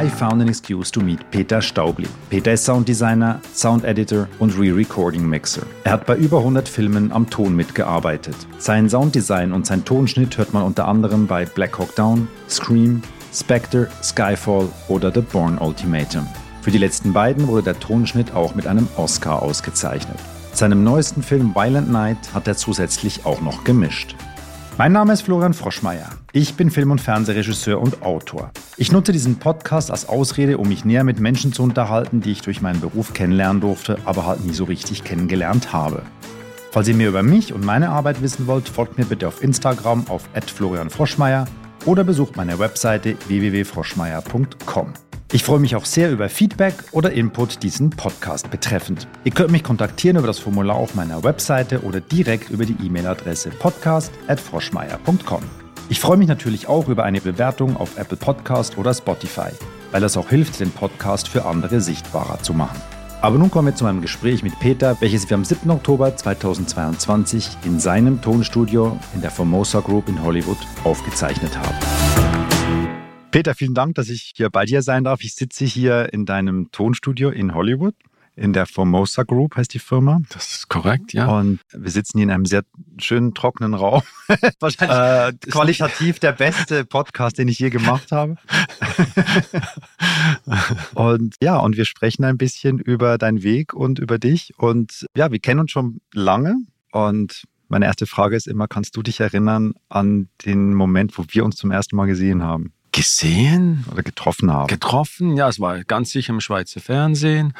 I found an excuse to meet Peter Staubli. Peter ist Sounddesigner, Sound Editor und Re-Recording Mixer. Er hat bei über 100 Filmen am Ton mitgearbeitet. Sein Sounddesign und sein Tonschnitt hört man unter anderem bei Black Hawk Down, Scream, Spectre, Skyfall oder The Bourne Ultimatum. Für die letzten beiden wurde der Tonschnitt auch mit einem Oscar ausgezeichnet. Seinem neuesten Film Violent Night hat er zusätzlich auch noch gemischt. Mein Name ist Florian Froschmeier. Ich bin Film- und Fernsehregisseur und Autor. Ich nutze diesen Podcast als Ausrede, um mich näher mit Menschen zu unterhalten, die ich durch meinen Beruf kennenlernen durfte, aber halt nie so richtig kennengelernt habe. Falls ihr mehr über mich und meine Arbeit wissen wollt, folgt mir bitte auf Instagram auf @florianfroschmeier oder besucht meine Webseite www.froschmeier.com. Ich freue mich auch sehr über Feedback oder Input diesen Podcast betreffend. Ihr könnt mich kontaktieren über das Formular auf meiner Webseite oder direkt über die E-Mail-Adresse podcast.froschmeier.com. Ich freue mich natürlich auch über eine Bewertung auf Apple Podcast oder Spotify, weil das auch hilft, den Podcast für andere sichtbarer zu machen. Aber nun kommen wir zu meinem Gespräch mit Peter, welches wir am 7. Oktober 2022 in seinem Tonstudio in der Formosa Group in Hollywood aufgezeichnet haben. Peter, vielen Dank, dass ich hier bei dir sein darf. Ich sitze hier in deinem Tonstudio in Hollywood. In der Formosa Group heißt die Firma. Das ist korrekt, ja. Und wir sitzen hier in einem sehr schönen, trockenen Raum. Wahrscheinlich äh, qualitativ der beste Podcast, den ich je gemacht habe. und ja, und wir sprechen ein bisschen über deinen Weg und über dich. Und ja, wir kennen uns schon lange. Und meine erste Frage ist immer, kannst du dich erinnern an den Moment, wo wir uns zum ersten Mal gesehen haben? Gesehen oder getroffen haben. Getroffen, ja, es war ganz sicher im Schweizer Fernsehen.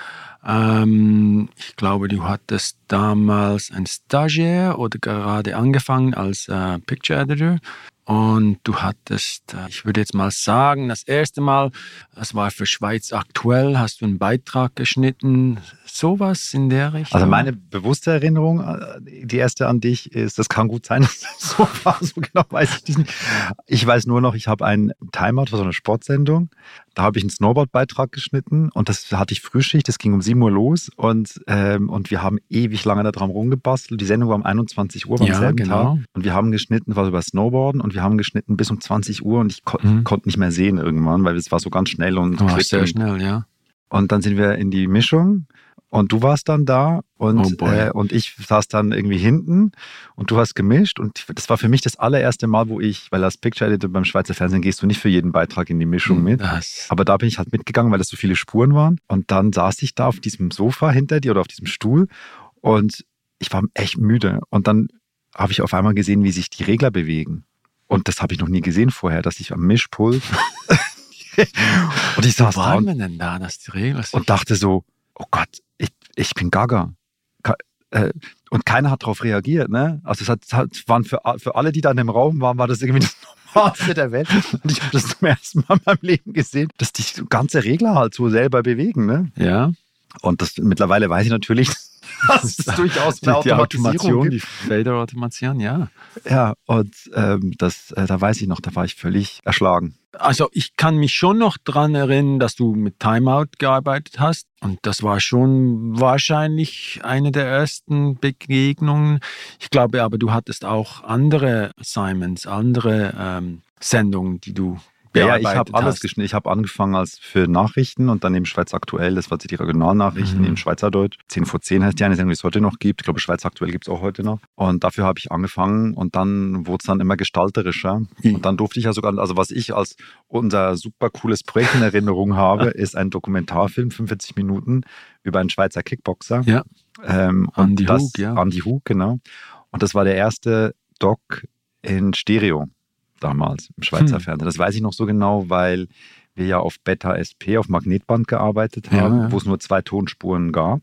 Ähm, ich glaube, du hattest damals ein Stagiaire oder gerade angefangen als äh, Picture Editor. Und du hattest, äh, ich würde jetzt mal sagen, das erste Mal, das war für Schweiz aktuell, hast du einen Beitrag geschnitten, sowas in der Richtung. Also meine bewusste Erinnerung, äh, die erste an dich ist, das kann gut sein, dass das so war, so genau weiß ich nicht. Ich weiß nur noch, ich habe einen Timeout für so eine Sportsendung da habe ich einen Snowboard-Beitrag geschnitten und das hatte ich Frühschicht, das ging um 7 Uhr los und, ähm, und wir haben ewig lange daran rumgebastelt. Die Sendung war um 21 Uhr beim ja, selben genau. Tag und wir haben geschnitten, was über Snowboarden und wir haben geschnitten bis um 20 Uhr und ich ko mhm. konnte nicht mehr sehen irgendwann, weil es war so ganz schnell und oh, sehr schnell, ja. Und dann sind wir in die Mischung und du warst dann da und, oh äh, und ich saß dann irgendwie hinten und du hast gemischt. Und das war für mich das allererste Mal, wo ich, weil als Picture Editor beim Schweizer Fernsehen gehst du nicht für jeden Beitrag in die Mischung hm, mit. Das. Aber da bin ich halt mitgegangen, weil das so viele Spuren waren. Und dann saß ich da auf diesem Sofa hinter dir oder auf diesem Stuhl und ich war echt müde. Und dann habe ich auf einmal gesehen, wie sich die Regler bewegen. Und das habe ich noch nie gesehen vorher, dass ich am Mischpult. und ich saß da. Und, denn da, dass die Regler und dachte so, oh Gott, ich, bin gaga. Äh, und keiner hat darauf reagiert. Ne? Also es hat, es waren für, für alle, die da in dem Raum waren, war das irgendwie das Normalste der Welt. Und ich habe das zum ersten Mal in meinem Leben gesehen, dass die ganze Regler halt so selber bewegen. Ne? Ja. Und das mittlerweile weiß ich natürlich, dass es durchaus eine die, Automatisation, die Fader-Automation, ja. Ja, und ähm, das, äh, da weiß ich noch, da war ich völlig erschlagen. Also ich kann mich schon noch daran erinnern, dass du mit Timeout gearbeitet hast. Und das war schon wahrscheinlich eine der ersten Begegnungen. Ich glaube aber, du hattest auch andere Assignments, andere ähm, Sendungen, die du ja, ich habe alles geschnitten. Ich habe angefangen als für Nachrichten und dann eben Schweiz Aktuell, das war die Regionalnachrichten mhm. in Schweizerdeutsch. 10 vor 10 heißt die eine Sendung, die es heute noch gibt. Ich glaube, Schweiz Aktuell gibt es auch heute noch. Und dafür habe ich angefangen und dann wurde es dann immer gestalterischer. Mhm. Und dann durfte ich ja sogar, also was ich als unser super cooles Projekt in Erinnerung habe, ist ein Dokumentarfilm, 45 Minuten, über einen Schweizer Kickboxer. Ja. Ähm, Andy Hug, ja. Andy Hug, genau. Und das war der erste Doc in Stereo damals im Schweizer hm. Fernsehen. Das weiß ich noch so genau, weil wir ja auf Beta SP, auf Magnetband gearbeitet haben, ja, ja. wo es nur zwei Tonspuren gab.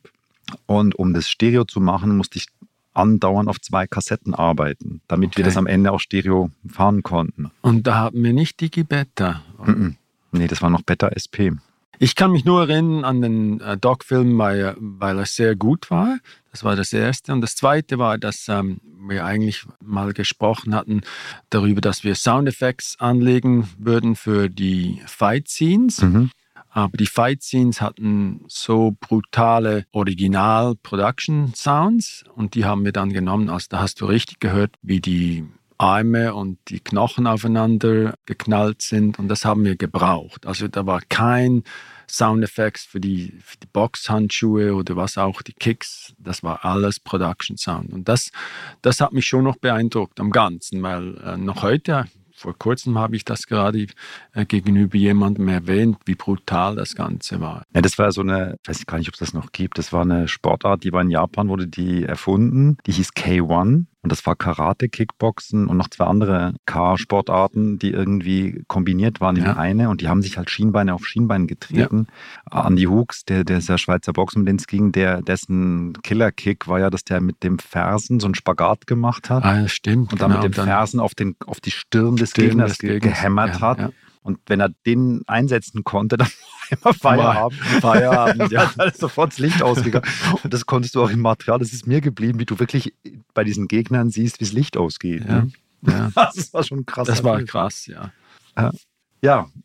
Und um das Stereo zu machen, musste ich andauernd auf zwei Kassetten arbeiten, damit okay. wir das am Ende auch Stereo fahren konnten. Und da haben wir nicht Digi-Beta? Mm -mm. Nee, das war noch Beta SP. Ich kann mich nur erinnern an den äh, Doc-Film, weil, weil er sehr gut war. Das war das Erste. Und das Zweite war, dass ähm, wir eigentlich mal gesprochen hatten darüber, dass wir Soundeffects anlegen würden für die Fight-Scenes. Mhm. Aber die Fight-Scenes hatten so brutale Original-Production-Sounds und die haben wir dann genommen. Also da hast du richtig gehört, wie die Arme und die Knochen aufeinander geknallt sind und das haben wir gebraucht. Also da war kein Soundeffekts für die, für die Boxhandschuhe oder was auch, die Kicks, das war alles Production Sound. Und das, das hat mich schon noch beeindruckt am Ganzen, weil äh, noch heute, vor kurzem habe ich das gerade äh, gegenüber jemandem erwähnt, wie brutal das Ganze war. Ja, das war so eine, ich weiß gar nicht, ob es das noch gibt, das war eine Sportart, die war in Japan, wurde die erfunden, die hieß K1 und das war Karate, Kickboxen und noch zwei andere K-Sportarten, die irgendwie kombiniert waren in ja. eine. Und die haben sich halt Schienbeine auf Schienbein getreten. Ja. Andy Hooks, der, der ist ja Schweizer Boxer, mit dem es ging, der, dessen Killer-Kick war ja, dass der mit dem Fersen so einen Spagat gemacht hat. Ah, stimmt. Und dann genau, mit dem Fersen auf, den, auf die Stirn des Stirn Gegners, des Gegners gehämmert ja, hat. Und wenn er den einsetzen konnte, dann immer Feierabend. Feierabend, ja. dann ist sofort das Licht ausgegangen. Und das konntest du auch im Material, das ist mir geblieben, wie du wirklich bei diesen Gegnern siehst, wie das Licht ausgeht. Ja. Ne? ja. Das war schon krass. Das war krass, ja. Ja,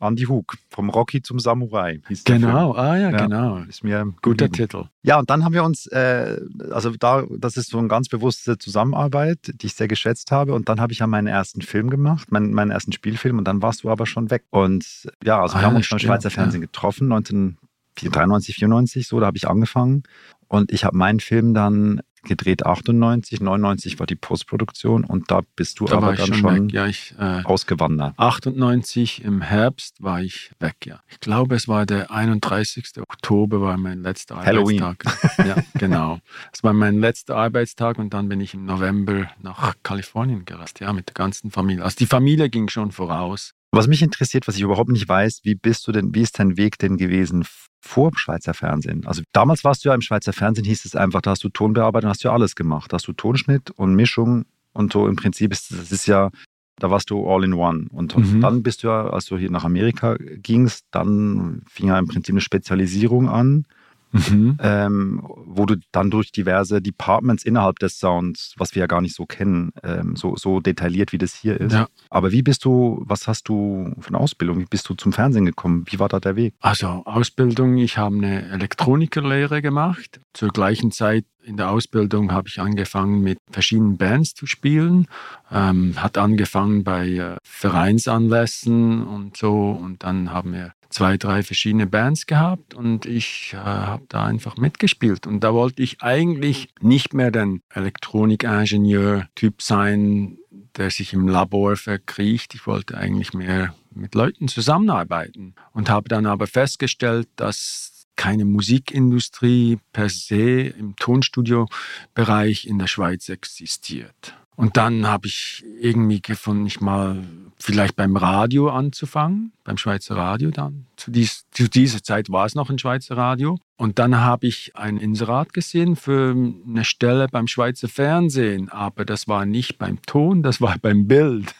Andy Hug, vom Rocky zum Samurai. genau, ah ja, ja, genau. Ist mir guter geblieben. Titel. Ja, und dann haben wir uns, äh, also da, das ist so eine ganz bewusste Zusammenarbeit, die ich sehr geschätzt habe. Und dann habe ich ja meinen ersten Film gemacht, meinen, meinen ersten Spielfilm, und dann warst du aber schon weg. Und ja, also ah, wir haben uns beim Schweizer Fernsehen ja. getroffen, 1993, 94, so, da habe ich angefangen. Und ich habe meinen Film dann gedreht 98, 99 war die Postproduktion und da bist du da aber dann schon, schon ja, ich, äh, ausgewandert. 98 im Herbst war ich weg, ja. Ich glaube, es war der 31. Oktober war mein letzter Halloween. Arbeitstag. ja, genau. Es war mein letzter Arbeitstag und dann bin ich im November nach Kalifornien gereist, ja, mit der ganzen Familie. Also die Familie ging schon voraus. Was mich interessiert, was ich überhaupt nicht weiß, wie bist du denn, wie ist dein Weg denn gewesen vor dem Schweizer Fernsehen? Also damals warst du ja im Schweizer Fernsehen, hieß es einfach, da hast du Tonbearbeitung, hast du ja alles gemacht. Da hast du Tonschnitt und Mischung und so im Prinzip ist das ist ja, da warst du all in one. Und, mhm. dann bist du ja, als du hier nach Amerika gingst, dann fing ja im Prinzip eine Spezialisierung an mhm. ähm, wo du dann durch diverse Departments innerhalb des Sounds, was wir ja gar nicht so kennen, ähm, so, so detailliert wie das hier ist. Ja. Aber wie bist du, was hast du eine Ausbildung? Wie bist du zum Fernsehen gekommen? Wie war da der Weg? Also Ausbildung, ich habe eine Elektronikerlehre gemacht. Zur gleichen Zeit in der Ausbildung habe ich angefangen mit verschiedenen Bands zu spielen. Ähm, hat angefangen bei äh, Vereinsanlässen und so und dann haben wir zwei, drei verschiedene Bands gehabt und ich äh, habe da einfach mitgespielt. Und da wollte ich eigentlich nicht mehr den Elektronikingenieur-Typ sein, der sich im Labor verkriecht. Ich wollte eigentlich mehr mit Leuten zusammenarbeiten und habe dann aber festgestellt, dass keine Musikindustrie per se im Tonstudio-Bereich in der Schweiz existiert. Und dann habe ich irgendwie gefunden, ich mal vielleicht beim Radio anzufangen, beim Schweizer Radio dann. Zu, dies, zu dieser Zeit war es noch ein Schweizer Radio. Und dann habe ich ein Inserat gesehen für eine Stelle beim Schweizer Fernsehen, aber das war nicht beim Ton, das war beim Bild.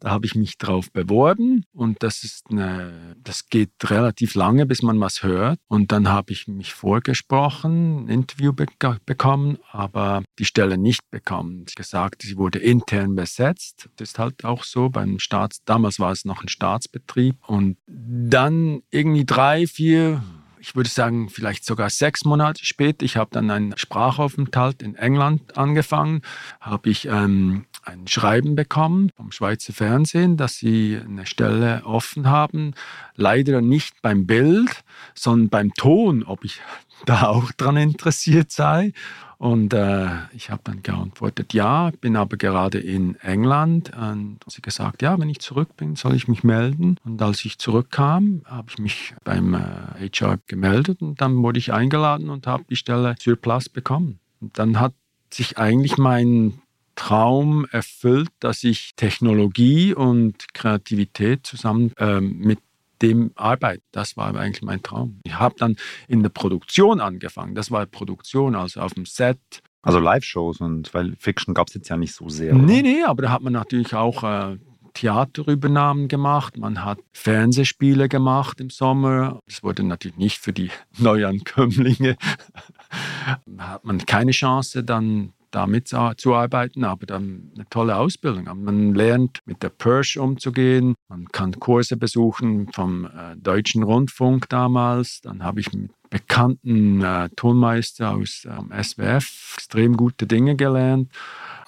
Da habe ich mich drauf beworben und das ist eine, das geht relativ lange, bis man was hört. Und dann habe ich mich vorgesprochen, ein Interview be bekommen, aber die Stelle nicht bekommen. Gesagt, sie wurde intern besetzt. Das ist halt auch so beim Staats, damals war es noch ein Staatsbetrieb. Und dann irgendwie drei, vier ich würde sagen, vielleicht sogar sechs Monate später. Ich habe dann einen Sprachaufenthalt in England angefangen, habe ich ähm, ein Schreiben bekommen vom Schweizer Fernsehen, dass sie eine Stelle offen haben. Leider nicht beim Bild, sondern beim Ton, ob ich da auch dran interessiert sei. Und äh, ich habe dann geantwortet, ja, bin aber gerade in England. Und sie gesagt, ja, wenn ich zurück bin, soll ich mich melden. Und als ich zurückkam, habe ich mich beim äh, HR gemeldet und dann wurde ich eingeladen und habe die Stelle sur place bekommen. Und dann hat sich eigentlich mein Traum erfüllt, dass ich Technologie und Kreativität zusammen äh, mit dem arbeite. Das war eigentlich mein Traum. Ich habe dann in der Produktion angefangen. Das war Produktion, also auf dem Set. Also Live-Shows und weil Fiction gab es jetzt ja nicht so sehr. Oder? Nee, nee, aber da hat man natürlich auch äh, Theaterübernahmen gemacht, man hat Fernsehspiele gemacht im Sommer. Das wurde natürlich nicht für die Neuankömmlinge. hat man keine Chance, dann da mitzuarbeiten, aber dann eine tolle Ausbildung. Man lernt mit der Persch umzugehen, man kann Kurse besuchen vom äh, Deutschen Rundfunk damals. Dann habe ich mit bekannten äh, Tonmeister aus ähm, SWF extrem gute Dinge gelernt.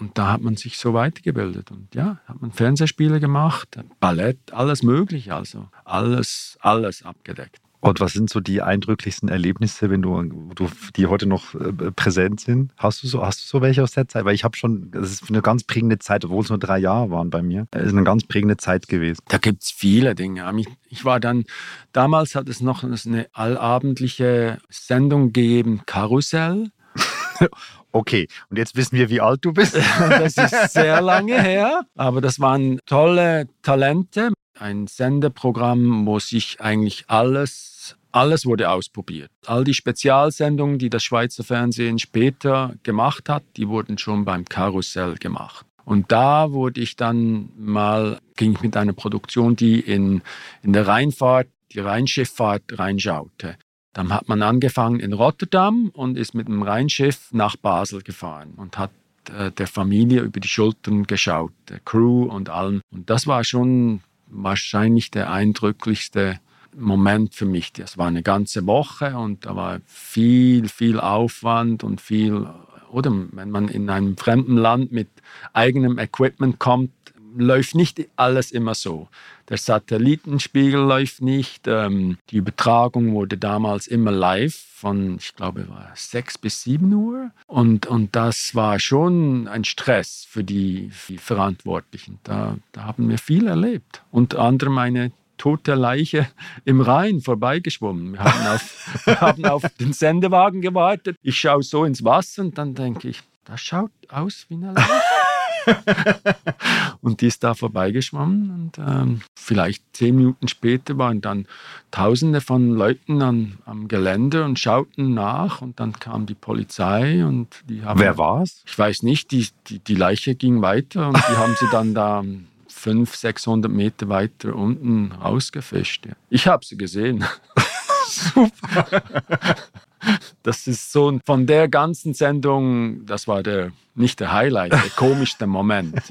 Und da hat man sich so weitergebildet. Und ja, hat man Fernsehspiele gemacht, Ballett, alles Mögliche. Also alles, alles abgedeckt. Und was sind so die eindrücklichsten Erlebnisse, wenn du, du die heute noch äh, präsent sind? Hast du so, hast du so welche aus der Zeit? Weil ich habe schon, das ist eine ganz prägende Zeit, obwohl es nur drei Jahre waren bei mir. Es ist eine ganz prägende Zeit gewesen. Da gibt es viele Dinge. Ich war dann, damals hat es noch eine allabendliche Sendung gegeben, Karussell. Okay, und jetzt wissen wir, wie alt du bist. das ist sehr lange her, aber das waren tolle Talente. Ein Sendeprogramm, wo sich eigentlich alles alles wurde ausprobiert. All die Spezialsendungen, die das Schweizer Fernsehen später gemacht hat, die wurden schon beim Karussell gemacht. Und da wurde ich dann mal, ging ich mit einer Produktion, die in, in der Rheinfahrt, die Rheinschifffahrt reinschaute. Dann hat man angefangen in Rotterdam und ist mit dem Rheinschiff nach Basel gefahren und hat äh, der Familie über die Schultern geschaut, der Crew und allen. Und das war schon wahrscheinlich der eindrücklichste Moment für mich. Das war eine ganze Woche und da war viel, viel Aufwand und viel, oder wenn man in einem fremden Land mit eigenem Equipment kommt, läuft nicht alles immer so. Der Satellitenspiegel läuft nicht. Ähm, die Übertragung wurde damals immer live von, ich glaube, war 6 bis 7 Uhr. Und, und das war schon ein Stress für die, die Verantwortlichen. Da, da haben wir viel erlebt. Unter anderem tote Leiche im Rhein vorbeigeschwommen. Wir haben auf, wir haben auf den Sendewagen gewartet. Ich schaue so ins Wasser und dann denke ich, das schaut aus wie eine Leiche. und die ist da vorbeigeschwommen und ähm, vielleicht zehn Minuten später waren dann Tausende von Leuten an, am Gelände und schauten nach und dann kam die Polizei und die haben... Wer war's? Ich weiß nicht, die, die, die Leiche ging weiter und die haben sie dann da 500, 600 Meter weiter unten rausgefischt. Ich habe sie gesehen. Super. Das ist so von der ganzen Sendung, das war der nicht der Highlight, der komischste Moment.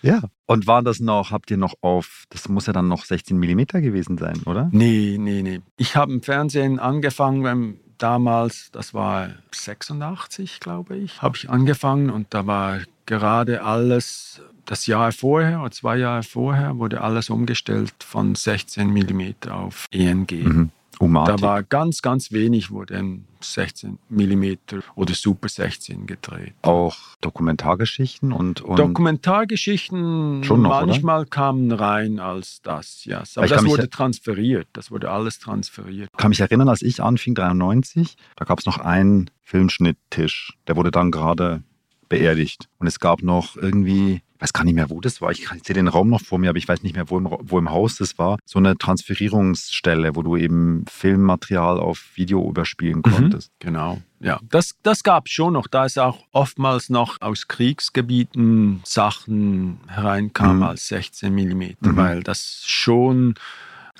Ja. Und war das noch, habt ihr noch auf, das muss ja dann noch 16 mm gewesen sein, oder? Nee, nee, nee. Ich habe im Fernsehen angefangen, damals, das war 86, glaube ich, habe ich angefangen und da war gerade alles das Jahr vorher oder zwei Jahre vorher wurde alles umgestellt von 16 mm auf ENG. Mhm. Da war ganz, ganz wenig, wurde in 16 mm oder Super 16 gedreht. Auch Dokumentargeschichten und. und Dokumentargeschichten schon noch, manchmal oder? kamen rein als das, ja. Aber das wurde transferiert. Das wurde alles transferiert. Ich kann mich erinnern, als ich anfing, 93, da gab es noch einen Filmschnitttisch. Der wurde dann gerade beerdigt. Und es gab noch irgendwie weiß gar nicht mehr, wo das war. Ich, sehe den Raum noch vor mir, aber ich weiß nicht mehr, wo im, wo im Haus das war. So eine Transferierungsstelle, wo du eben Filmmaterial auf Video überspielen mhm. konntest. Mhm, genau. Ja, das, das gab es schon noch. Da ist auch oftmals noch aus Kriegsgebieten Sachen hereinkamen mhm. als 16 mm, mhm. weil das schon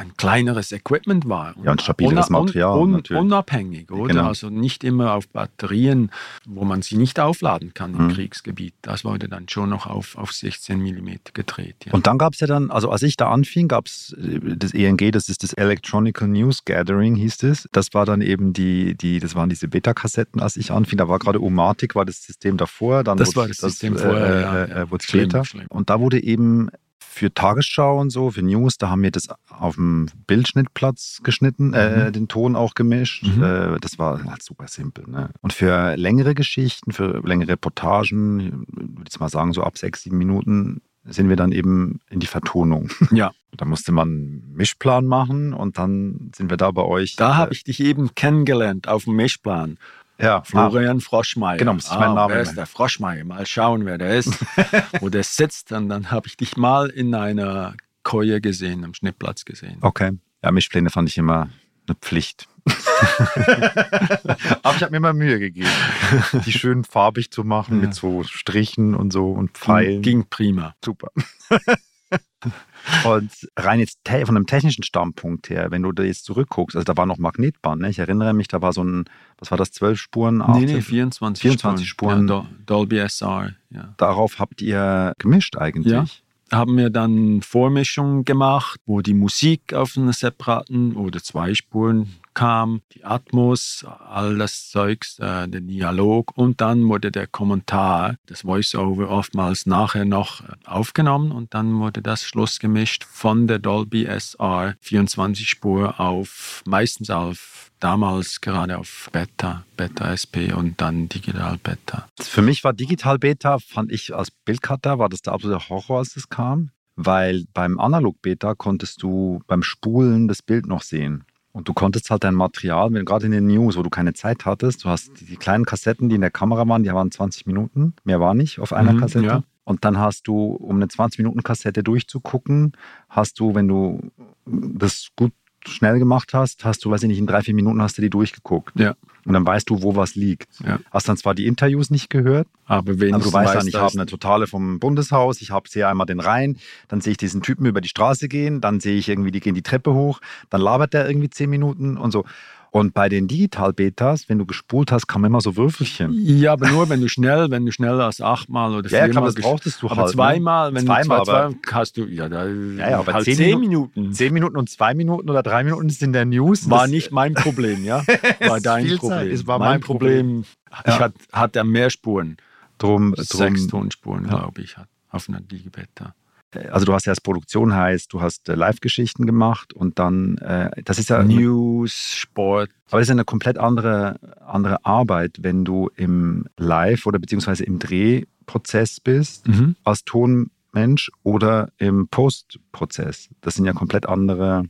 ein kleineres Equipment war. Ja, ein stabileres Material. Un, un, unabhängig, oder? Genau. Also nicht immer auf Batterien, wo man sie nicht aufladen kann im mhm. Kriegsgebiet. Das wurde dann schon noch auf, auf 16 mm gedreht. Ja. Und dann gab es ja dann, also als ich da anfing, gab es äh, das ENG, das ist das Electronical News Gathering, hieß es. Das war dann eben die, die das waren diese Beta-Kassetten, als ich anfing. Da war gerade Omatic, war das System davor. Dann das war das System das, vorher, äh, ja, äh, ja. wurde später. Schlimm, schlimm. Und da wurde eben für Tagesschau und so, für News, da haben wir das auf dem Bildschnittplatz geschnitten, äh, mhm. den Ton auch gemischt. Mhm. Äh, das war halt super simpel. Ne? Und für längere Geschichten, für längere Reportagen, würde ich mal sagen, so ab sechs, sieben Minuten, sind wir dann eben in die Vertonung. Ja. Da musste man einen Mischplan machen und dann sind wir da bei euch. Da äh, habe ich dich eben kennengelernt auf dem Mischplan. Ja, Florian Froschmeier. Genau, muss ich meinen ah, Namen Wer ist der Froschmeier? Mal schauen, wer der ist, wo der sitzt. Und dann habe ich dich mal in einer Koje gesehen, am Schnittplatz gesehen. Okay. Ja, Mischpläne fand ich immer eine Pflicht. Aber ich habe mir immer Mühe gegeben, die schön farbig zu machen ja. mit so Strichen und so und Pfeilen. Ging prima. Super. Und rein jetzt von einem technischen Standpunkt her, wenn du da jetzt zurückguckst, also da war noch Magnetband, ne? ich erinnere mich, da war so ein, was war das, 12 Spuren? Nee, nee, 24, 24 Spuren. Ja, Dolby SR, ja. Darauf habt ihr gemischt eigentlich? Ja haben wir dann Vormischungen gemacht, wo die Musik auf einer separaten oder zwei Spuren kam, die Atmos, all das Zeugs, äh, der Dialog und dann wurde der Kommentar, das Voiceover oftmals nachher noch äh, aufgenommen und dann wurde das Schluss gemischt von der Dolby SR 24 Spur auf meistens auf damals gerade auf Beta, Beta SP und dann Digital Beta. Für mich war Digital Beta, fand ich als Bildcutter, war das der absolute Horror, als es kam, weil beim Analog Beta konntest du beim Spulen das Bild noch sehen. Und du konntest halt dein Material, wenn gerade in den News, wo du keine Zeit hattest, du hast die, die, kleinen Kassetten, die in der Kamera waren, die waren 20 Minuten, mehr war nicht auf einer mhm, Kassette. Ja. Und dann hast du, um eine 20-Minuten-Kassette durchzugucken, hast du, wenn du das gut schnell gemacht hast, hast du, weiß ich nicht, in drei, vier Minuten hast du die durchgeguckt. Ja. Und dann weißt du, wo was liegt. Ja. Hast dann zwar die Interviews nicht gehört, aber also du weißt dann, ich habe eine Totale vom Bundeshaus, ich habe sehe einmal den Rhein, dann sehe ich diesen Typen über die Straße gehen, dann sehe ich irgendwie, die gehen die Treppe hoch, dann labert der irgendwie zehn Minuten und so. Und bei den Digital-Betas, wenn du gespult hast, kamen immer so Würfelchen. Ja, aber nur wenn du schnell, wenn du schneller als achtmal oder viermal. Ja, klar, das brauchtest du aber halt. Ne? Zweimal, wenn zweimal, du zwei, zwei hast du, ja, da ja, ja, aber halt zehn, zehn Minuten, Minuten. Zehn Minuten und zwei Minuten oder drei Minuten ist in der News. War nicht mein Problem, ja. War dein Problem. Es war mein, mein Problem. Problem. Ich hat, hat er mehr Spuren. Drum, drum Sechs Tonspuren, ja. glaube ich, hat auf einer Digibeta also du hast ja als Produktion heißt, du hast äh, Live-Geschichten gemacht und dann, äh, das ist ja News, Sport. Aber das ist ja eine komplett andere, andere Arbeit, wenn du im Live- oder beziehungsweise im Drehprozess bist, mhm. als Tonmensch oder im Postprozess. Das sind ja komplett andere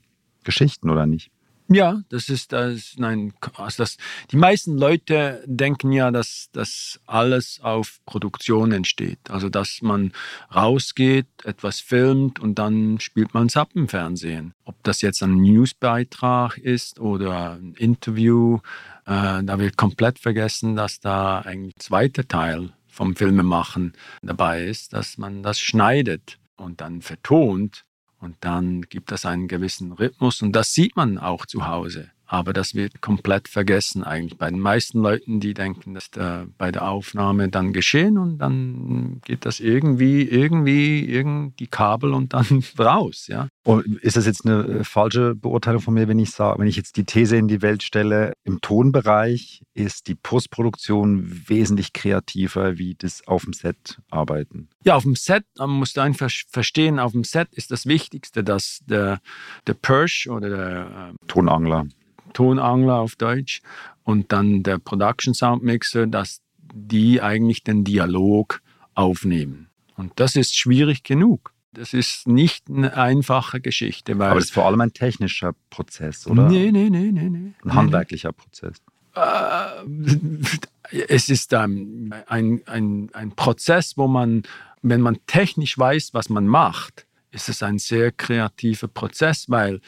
Geschichten, oder nicht? Ja, das ist das. Nein, das, die meisten Leute denken ja, dass das alles auf Produktion entsteht. Also, dass man rausgeht, etwas filmt und dann spielt man es ab im Fernsehen. Ob das jetzt ein Newsbeitrag ist oder ein Interview, äh, da wird komplett vergessen, dass da ein zweiter Teil vom Filmemachen dabei ist, dass man das schneidet und dann vertont und dann gibt es einen gewissen Rhythmus und das sieht man auch zu Hause. Aber das wird komplett vergessen eigentlich bei den meisten Leuten, die denken, dass da bei der Aufnahme dann geschehen und dann geht das irgendwie, irgendwie, irgendwie die Kabel und dann raus, ja. Und ist das jetzt eine äh, falsche Beurteilung von mir, wenn ich sage, wenn ich jetzt die These in die Welt stelle, im Tonbereich ist die Postproduktion wesentlich kreativer wie das auf dem Set arbeiten? Ja, auf dem Set, man muss einfach verstehen, auf dem Set ist das Wichtigste, dass der, der Perch oder der äh, Tonangler Tonangler auf Deutsch und dann der Production Sound Mixer, dass die eigentlich den Dialog aufnehmen. Und das ist schwierig genug. Das ist nicht eine einfache Geschichte. Weil Aber das ist vor allem ein technischer Prozess, oder? Nee, nee, nee, nee. nee. Ein handwerklicher Prozess. Äh, es ist ein, ein, ein, ein Prozess, wo man, wenn man technisch weiß, was man macht, ist es ein sehr kreativer Prozess, weil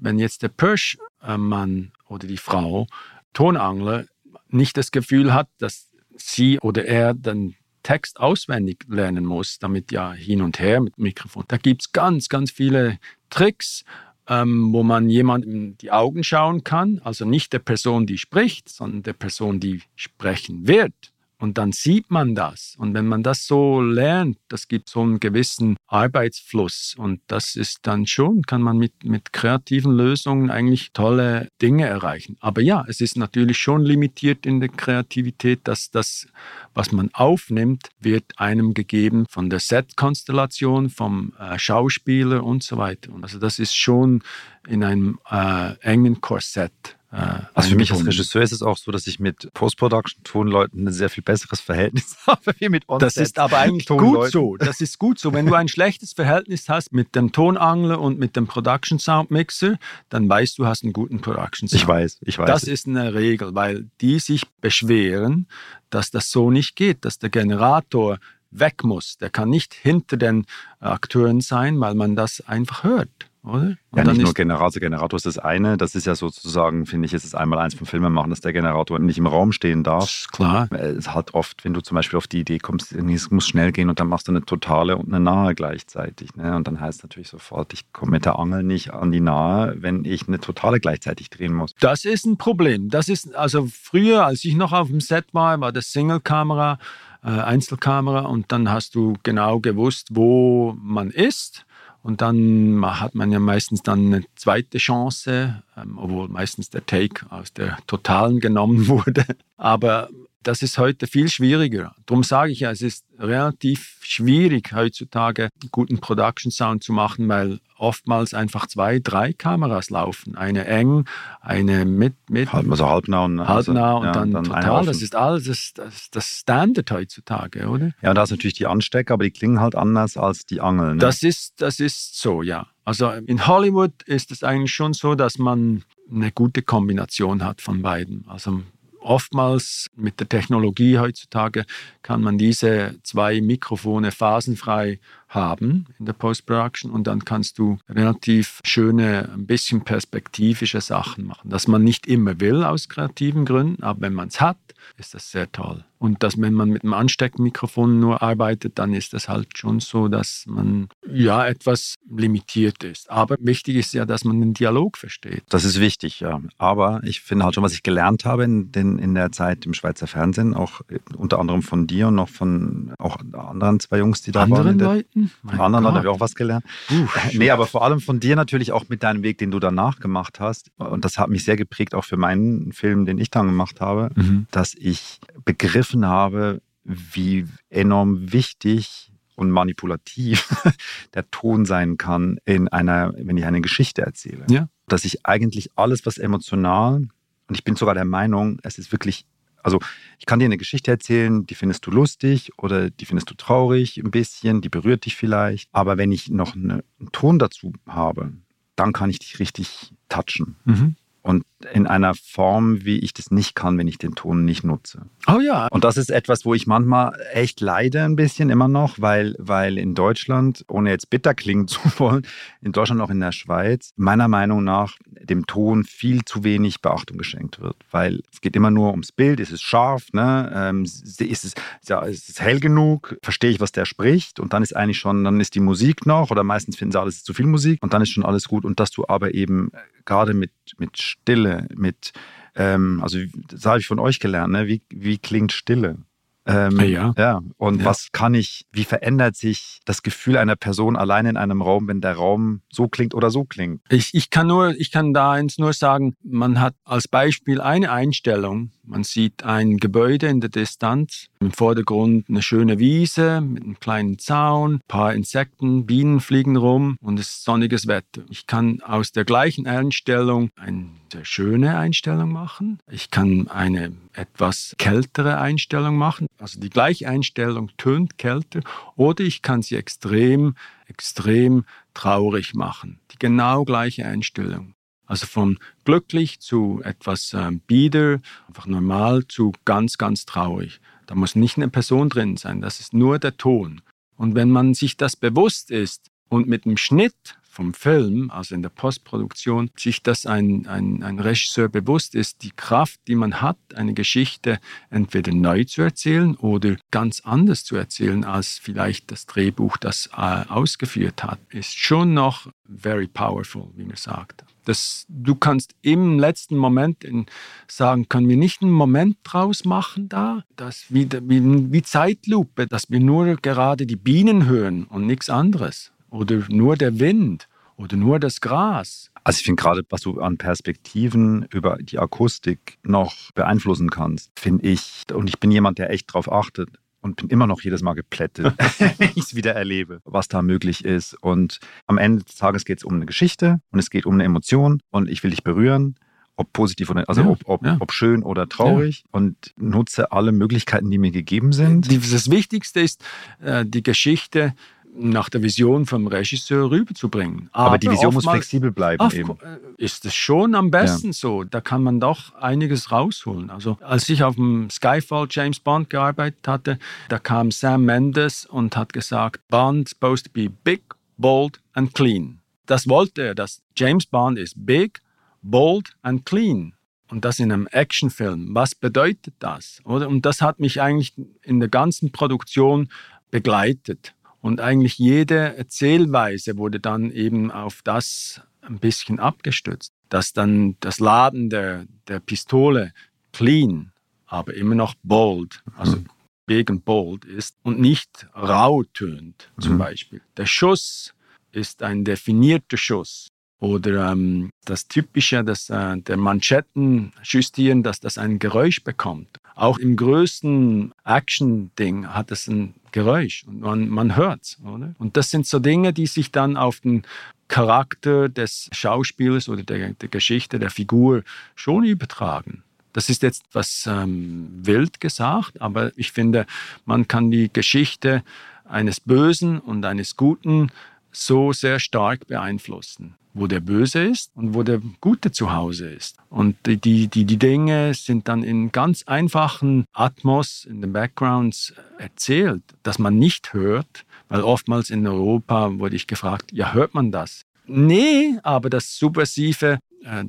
wenn jetzt der Pirsch-Mann oder die Frau, Tonangler, nicht das Gefühl hat, dass sie oder er den Text auswendig lernen muss, damit ja hin und her mit Mikrofon. Da gibt es ganz, ganz viele Tricks, ähm, wo man jemandem in die Augen schauen kann, also nicht der Person, die spricht, sondern der Person, die sprechen wird. Und dann sieht man das. Und wenn man das so lernt, das gibt so einen gewissen Arbeitsfluss. Und das ist dann schon, kann man mit, mit kreativen Lösungen eigentlich tolle Dinge erreichen. Aber ja, es ist natürlich schon limitiert in der Kreativität, dass das, was man aufnimmt, wird einem gegeben von der Set-Konstellation, vom äh, Schauspieler und so weiter. Und also das ist schon in einem äh, engen Korsett also für mich als Regisseur ist es auch so, dass ich mit Post-Production-Tonleuten ein sehr viel besseres Verhältnis habe wie mit On Das ist aber eigentlich gut so. Das ist gut so. Wenn du ein schlechtes Verhältnis hast mit dem Tonangler und mit dem Production Sound Mixer, dann weißt du, hast einen guten Production Sound. Ich weiß, ich weiß. Das ist eine Regel, weil die sich beschweren, dass das so nicht geht, dass der Generator weg muss. Der kann nicht hinter den Akteuren sein, weil man das einfach hört. Oder? Und ja, nicht nur Generator, also Generator ist das eine, das ist ja sozusagen, finde ich, ist es einmal eins vom Filmemachen, dass der Generator nicht im Raum stehen darf. Klar. Es ist halt oft, wenn du zum Beispiel auf die Idee kommst, es muss schnell gehen und dann machst du eine totale und eine nahe gleichzeitig. Ne? Und dann heißt es natürlich sofort, ich komme mit der Angel nicht an die nahe, wenn ich eine totale gleichzeitig drehen muss. Das ist ein Problem. Das ist, also früher, als ich noch auf dem Set war, war das Single-Kamera, äh, Einzelkamera und dann hast du genau gewusst, wo man ist und dann hat man ja meistens dann eine zweite Chance, ähm, obwohl meistens der Take aus der Totalen genommen wurde. Aber das ist heute viel schwieriger. Darum sage ich ja, es ist relativ schwierig heutzutage guten Production Sound zu machen, weil oftmals einfach zwei, drei Kameras laufen. Eine eng, eine mit, mit also halbnah und, halbnah und ja, dann, dann total. Das ist alles das, das, das, Standard heutzutage, oder? Ja, da ist natürlich die Anstecker, aber die klingen halt anders als die Angeln. Ne? Das, ist, das ist so, ja. Also in Hollywood ist es eigentlich schon so, dass man eine gute Kombination hat von beiden. Also oftmals mit der Technologie heutzutage kann man diese zwei Mikrofone phasenfrei haben in der Post-Production und dann kannst du relativ schöne, ein bisschen perspektivische Sachen machen, das man nicht immer will aus kreativen Gründen, aber wenn man es hat, ist das sehr toll. Und dass, wenn man mit einem Ansteckmikrofon nur arbeitet, dann ist das halt schon so, dass man ja etwas limitiert ist. Aber wichtig ist ja, dass man den Dialog versteht. Das ist wichtig, ja. Aber ich finde halt schon, was ich gelernt habe in, den, in der Zeit im Schweizer Fernsehen, auch unter anderem von dir und noch von auch anderen zwei Jungs, die da anderen waren. Leuten? Von anderen Leuten habe ich auch was gelernt. Uh, nee, aber vor allem von dir natürlich auch mit deinem Weg, den du danach gemacht hast. Und das hat mich sehr geprägt, auch für meinen Film, den ich dann gemacht habe, mhm. dass ich begriffen begriffen habe, wie enorm wichtig und manipulativ der Ton sein kann in einer, wenn ich eine Geschichte erzähle. Ja. Dass ich eigentlich alles, was emotional, und ich bin sogar der Meinung, es ist wirklich, also ich kann dir eine Geschichte erzählen, die findest du lustig oder die findest du traurig ein bisschen, die berührt dich vielleicht, aber wenn ich noch eine, einen Ton dazu habe, dann kann ich dich richtig touchen. Mhm und in einer Form, wie ich das nicht kann, wenn ich den Ton nicht nutze. Oh ja. Und das ist etwas, wo ich manchmal echt leide ein bisschen immer noch, weil, weil in Deutschland, ohne jetzt bitter klingen zu wollen, in Deutschland auch in der Schweiz, meiner Meinung nach dem Ton viel zu wenig Beachtung geschenkt wird. Weil es geht immer nur ums Bild, ist es scharf, ne? Ähm, ist, es, ja, ist es hell genug, verstehe ich, was der spricht und dann ist eigentlich schon, dann ist die Musik noch oder meistens finden sie alles zu viel Musik und dann ist schon alles gut und dass du aber eben gerade mit, mit Stille, mit, ähm, also das habe ich von euch gelernt, ne? wie, wie klingt Stille? Ähm, ja. ja. Und ja. was kann ich, wie verändert sich das Gefühl einer Person allein in einem Raum, wenn der Raum so klingt oder so klingt? Ich, ich kann nur, ich kann da eins nur sagen, man hat als Beispiel eine Einstellung. Man sieht ein Gebäude in der Distanz, im Vordergrund eine schöne Wiese mit einem kleinen Zaun, ein paar Insekten, Bienen fliegen rum und es ist sonniges Wetter. Ich kann aus der gleichen Einstellung eine sehr schöne Einstellung machen. Ich kann eine etwas kältere Einstellung machen. Also die gleiche Einstellung tönt kälter. Oder ich kann sie extrem, extrem traurig machen. Die genau gleiche Einstellung. Also von glücklich zu etwas äh, bieder, einfach normal zu ganz, ganz traurig. Da muss nicht eine Person drin sein, das ist nur der Ton. Und wenn man sich das bewusst ist und mit dem Schnitt vom Film, also in der Postproduktion, sich das ein, ein, ein Regisseur bewusst ist, die Kraft, die man hat, eine Geschichte entweder neu zu erzählen oder ganz anders zu erzählen, als vielleicht das Drehbuch das äh, ausgeführt hat, ist schon noch very powerful, wie man sagt. Das, du kannst im letzten Moment in, sagen, können wir nicht einen Moment draus machen da, dass wie, wie, wie Zeitlupe, dass wir nur gerade die Bienen hören und nichts anderes oder nur der Wind oder nur das Gras. Also ich finde gerade, was du an Perspektiven über die Akustik noch beeinflussen kannst, finde ich, und ich bin jemand, der echt darauf achtet, und bin immer noch jedes Mal geplättet, wenn ich es wieder erlebe, was da möglich ist. Und am Ende des Tages geht es um eine Geschichte und es geht um eine Emotion und ich will dich berühren, ob positiv oder also ja, ob, ob, ja. ob, schön oder traurig ja. und nutze alle Möglichkeiten, die mir gegeben sind. Das Wichtigste ist äh, die Geschichte nach der Vision vom Regisseur rüberzubringen. Aber, Aber die Vision muss flexibel bleiben. Auf, eben. Äh, ist es schon am besten ja. so. Da kann man doch einiges rausholen. Also als ich auf dem Skyfall James Bond gearbeitet hatte, da kam Sam Mendes und hat gesagt, Bond supposed to be big, bold and clean. das wollte er, dass James Bond ist big, bold and clean. Und das in einem Actionfilm. Was bedeutet das? Oder? Und das hat mich eigentlich in der ganzen Produktion begleitet. Und eigentlich jede Erzählweise wurde dann eben auf das ein bisschen abgestützt. Dass dann das Laden der, der Pistole clean, aber immer noch bold, also mhm. big and bold ist und nicht rau tönt, zum mhm. Beispiel. Der Schuss ist ein definierter Schuss. Oder ähm, das Typische, dass äh, der Manschetten justieren, dass das ein Geräusch bekommt. Auch im größten Action-Ding hat es ein Geräusch und man, man hört es. Und das sind so Dinge, die sich dann auf den Charakter des Schauspielers oder der, der Geschichte, der Figur schon übertragen. Das ist jetzt was ähm, wild gesagt, aber ich finde, man kann die Geschichte eines Bösen und eines Guten so sehr stark beeinflussen, wo der Böse ist und wo der Gute zu Hause ist. Und die, die, die Dinge sind dann in ganz einfachen Atmos, in den Backgrounds erzählt, dass man nicht hört, weil oftmals in Europa wurde ich gefragt, ja, hört man das? Nee, aber das Subversive, äh,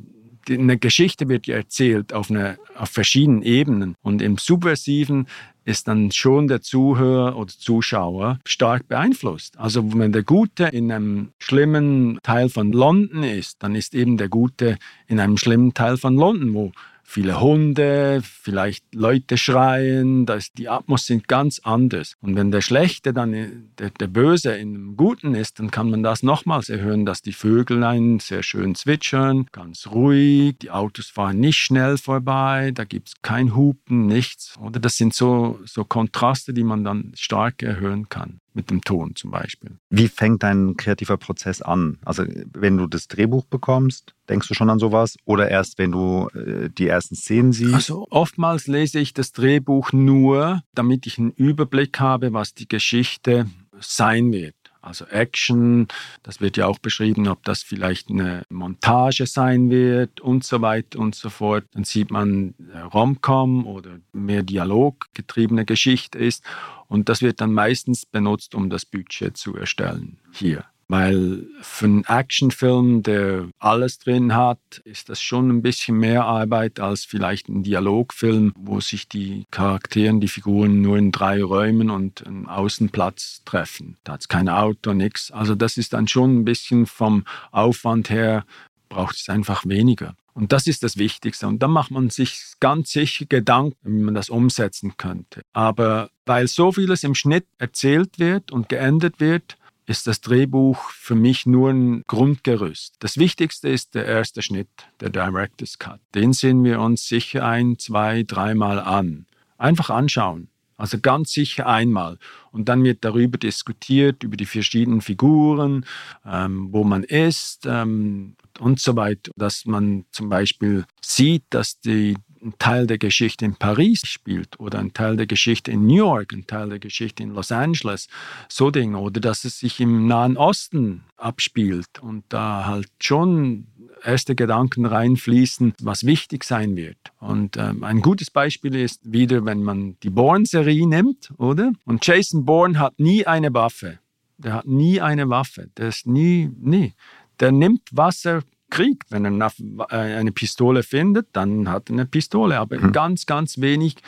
eine Geschichte wird ja erzählt auf, eine, auf verschiedenen Ebenen. Und im Subversiven ist dann schon der Zuhörer oder Zuschauer stark beeinflusst. Also wenn der Gute in einem schlimmen Teil von London ist, dann ist eben der Gute in einem schlimmen Teil von London, wo viele Hunde, vielleicht Leute schreien, das, die Atmos sind ganz anders. Und wenn der Schlechte dann, der, der Böse in einem Guten ist, dann kann man das nochmals erhören, dass die Vögelein sehr schön zwitschern, ganz ruhig, die Autos fahren nicht schnell vorbei, da gibt es kein Hupen, nichts. Oder das sind so, so Kontraste, die man dann stark erhöhen kann mit dem Ton zum Beispiel. Wie fängt dein kreativer Prozess an? Also wenn du das Drehbuch bekommst, denkst du schon an sowas oder erst wenn du äh, die ersten Szenen siehst? Also oftmals lese ich das Drehbuch nur, damit ich einen Überblick habe, was die Geschichte sein wird. Also Action, das wird ja auch beschrieben, ob das vielleicht eine Montage sein wird und so weiter und so fort. Dann sieht man äh, Romcom oder mehr dialoggetriebene Geschichte ist und das wird dann meistens benutzt, um das Budget zu erstellen hier. Weil für einen Actionfilm, der alles drin hat, ist das schon ein bisschen mehr Arbeit als vielleicht ein Dialogfilm, wo sich die Charaktere, die Figuren nur in drei Räumen und einem Außenplatz treffen. Da hat es kein Auto, nichts. Also das ist dann schon ein bisschen vom Aufwand her, braucht es einfach weniger. Und das ist das Wichtigste. Und dann macht man sich ganz sicher Gedanken, wie man das umsetzen könnte. Aber weil so vieles im Schnitt erzählt wird und geändert wird, ist das Drehbuch für mich nur ein Grundgerüst. Das Wichtigste ist der erste Schnitt, der Director's Cut. Den sehen wir uns sicher ein, zwei, dreimal an. Einfach anschauen. Also ganz sicher einmal. Und dann wird darüber diskutiert, über die verschiedenen Figuren, ähm, wo man ist ähm, und so weiter. Dass man zum Beispiel sieht, dass die ein Teil der Geschichte in Paris spielt oder ein Teil der Geschichte in New York, ein Teil der Geschichte in Los Angeles, so Dinge. Oder dass es sich im Nahen Osten abspielt und da halt schon erste Gedanken reinfließen, was wichtig sein wird. Und ähm, ein gutes Beispiel ist wieder, wenn man die Bourne-Serie nimmt, oder? Und Jason Bourne hat nie eine Waffe. Der hat nie eine Waffe. Der ist nie, nie. Der nimmt Wasser kriegt. Wenn er äh, eine Pistole findet, dann hat er eine Pistole. Aber in mhm. ganz, ganz wenigen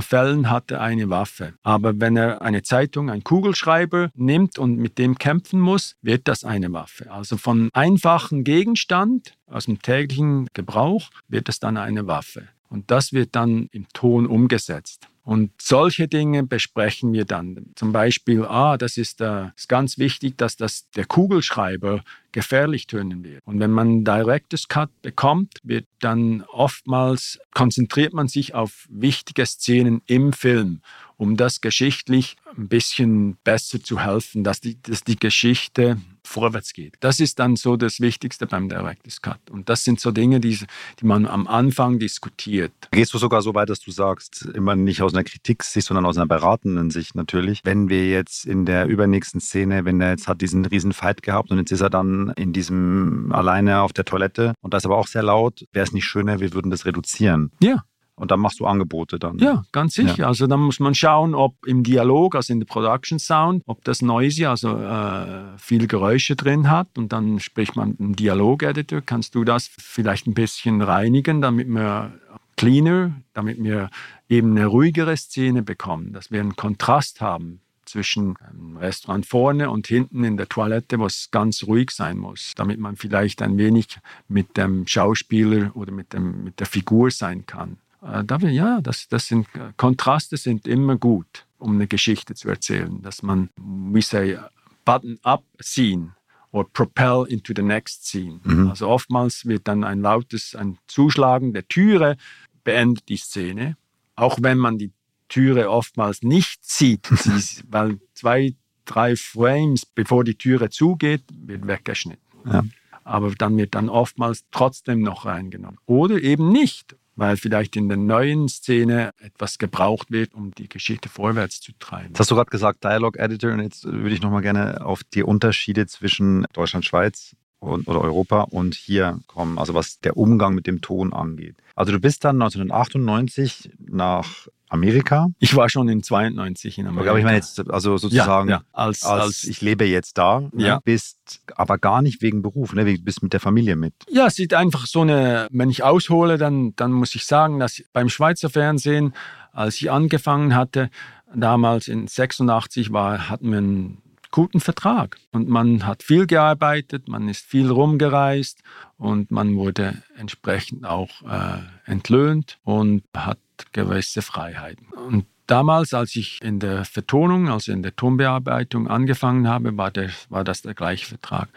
Fällen hat er eine Waffe. Aber wenn er eine Zeitung, einen Kugelschreiber nimmt und mit dem kämpfen muss, wird das eine Waffe. Also von einfachen Gegenstand aus dem täglichen Gebrauch wird es dann eine Waffe. Und das wird dann im Ton umgesetzt. Und solche Dinge besprechen wir dann. Zum Beispiel, ah, das ist, äh, ist ganz wichtig, dass das, der Kugelschreiber gefährlich tönen wird. Und wenn man Director's Cut bekommt, wird dann oftmals konzentriert man sich auf wichtige Szenen im Film, um das geschichtlich ein bisschen besser zu helfen, dass die, dass die Geschichte vorwärts geht. Das ist dann so das Wichtigste beim Director's Cut. Und das sind so Dinge, die, die man am Anfang diskutiert. Gehst du sogar so weit, dass du sagst, immer nicht aus einer Kritik-Sicht, sondern aus einer beratenden Sicht natürlich. Wenn wir jetzt in der übernächsten Szene, wenn er jetzt hat diesen riesen Fight gehabt und jetzt ist er dann in diesem alleine auf der Toilette und da ist aber auch sehr laut, wäre es nicht schöner, wir würden das reduzieren. Ja, Und dann machst du Angebote dann. Ja, ganz sicher. Ja. Also dann muss man schauen, ob im Dialog, also in der Production Sound, ob das Noisy, also äh, viele Geräusche drin hat. Und dann spricht man einem Dialog-Editor. Kannst du das vielleicht ein bisschen reinigen, damit wir cleaner, damit wir eben eine ruhigere Szene bekommen, dass wir einen Kontrast haben zwischen einem Restaurant vorne und hinten in der Toilette, wo es ganz ruhig sein muss, damit man vielleicht ein wenig mit dem Schauspieler oder mit, dem, mit der Figur sein kann. Äh, da wir, ja, das, das sind Kontraste sind immer gut, um eine Geschichte zu erzählen, dass man, we say, button up scene or propel into the next scene. Mhm. Also oftmals wird dann ein lautes, ein Zuschlagen der Türe beendet die Szene, auch wenn man die Türe oftmals nicht sieht, sie, weil zwei, drei Frames bevor die Türe zugeht, wird weggeschnitten. Ja. Aber dann wird dann oftmals trotzdem noch reingenommen. Oder eben nicht weil vielleicht in der neuen Szene etwas gebraucht wird, um die Geschichte vorwärts zu treiben. Jetzt hast du gerade gesagt Dialogue Editor und jetzt würde ich nochmal gerne auf die Unterschiede zwischen Deutschland, Schweiz und, oder Europa und hier kommen, also was der Umgang mit dem Ton angeht. Also du bist dann 1998 nach Amerika? Ich war schon in 92 in Amerika. Aber ich meine jetzt, also sozusagen, ja, ja. Als, als, als, ich lebe jetzt da, ne? ja. bist aber gar nicht wegen Beruf, ne? du bist mit der Familie mit. Ja, es ist einfach so eine, wenn ich aushole, dann, dann muss ich sagen, dass beim Schweizer Fernsehen, als ich angefangen hatte, damals in 86 war, hatten wir einen guten Vertrag. Und man hat viel gearbeitet, man ist viel rumgereist und man wurde entsprechend auch äh, entlöhnt und hat gewisse Freiheiten. Und damals, als ich in der Vertonung, also in der Tonbearbeitung angefangen habe, war, der, war das der gleiche Vertrag.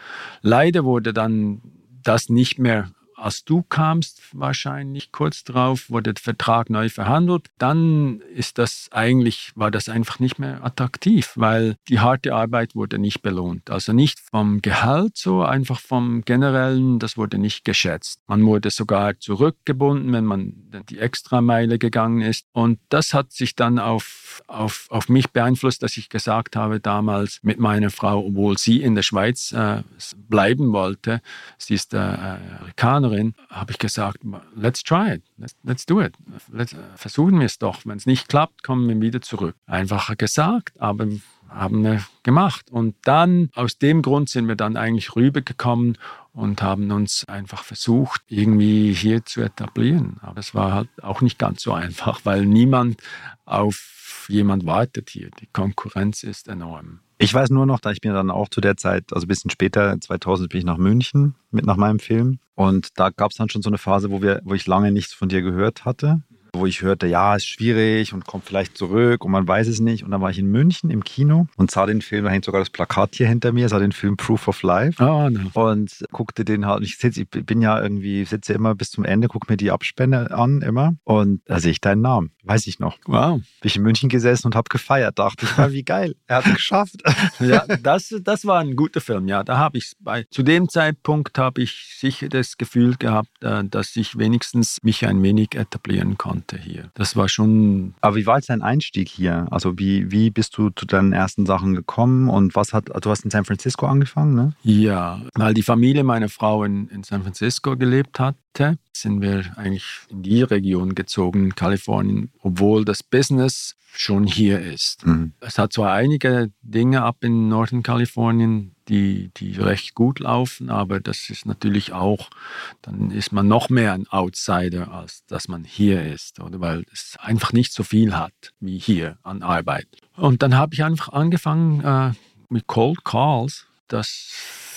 Leider wurde dann das nicht mehr als du kamst, wahrscheinlich kurz darauf, wurde der Vertrag neu verhandelt. Dann ist das eigentlich, war das einfach nicht mehr attraktiv, weil die harte Arbeit wurde nicht belohnt. Also nicht vom Gehalt so, einfach vom generellen, das wurde nicht geschätzt. Man wurde sogar zurückgebunden, wenn man die Extrameile gegangen ist. Und das hat sich dann auf, auf, auf mich beeinflusst, dass ich gesagt habe damals mit meiner Frau, obwohl sie in der Schweiz äh, bleiben wollte, sie ist äh, Amerikanerin, Partnerin habe ich gesagt, let's try it, let's, let's do it. Let's, versuchen wir es doch. Wenn es nicht klappt, kommen wir wieder zurück. Einfacher gesagt, aber haben wir gemacht. Und dann, aus dem Grund sind wir dann eigentlich rübergekommen und haben uns einfach versucht, irgendwie hier zu etablieren. Aber es war halt auch nicht ganz so einfach, weil niemand auf jemand wartet hier. Die Konkurrenz ist enorm. Ich weiß nur noch, da ich mir dann auch zu der Zeit, also ein bisschen später, 2000 bin ich nach München mit nach meinem Film. Und da gab es dann schon so eine Phase, wo, wir, wo ich lange nichts von dir gehört hatte wo ich hörte, ja, ist schwierig und kommt vielleicht zurück und man weiß es nicht. Und dann war ich in München im Kino und sah den Film, da hängt sogar das Plakat hier hinter mir, sah den Film Proof of Life oh, no. und guckte den halt. Ich, sitz, ich bin ja irgendwie, sitze immer bis zum Ende, gucke mir die Abspende an immer und da sehe ich deinen Namen, weiß ich noch. Wow. Bin ich in München gesessen und habe gefeiert, dachte ich, wie geil, er hat es geschafft. ja, das, das war ein guter Film, ja. Da habe ich bei, zu dem Zeitpunkt habe ich sicher das Gefühl gehabt, äh, dass ich wenigstens mich ein wenig etablieren konnte konnte hier. Das war schon. Aber wie war jetzt dein Einstieg hier? Also wie, wie bist du zu deinen ersten Sachen gekommen und was hat, du hast in San Francisco angefangen, ne? Ja, weil die Familie meiner Frau in, in San Francisco gelebt hat sind wir eigentlich in die Region gezogen, in Kalifornien, obwohl das Business schon hier ist. Mhm. Es hat zwar einige Dinge ab in Norden Kalifornien, die, die recht gut laufen, aber das ist natürlich auch, dann ist man noch mehr ein Outsider, als dass man hier ist, oder weil es einfach nicht so viel hat wie hier an Arbeit. Und dann habe ich einfach angefangen äh, mit Cold Calls. Das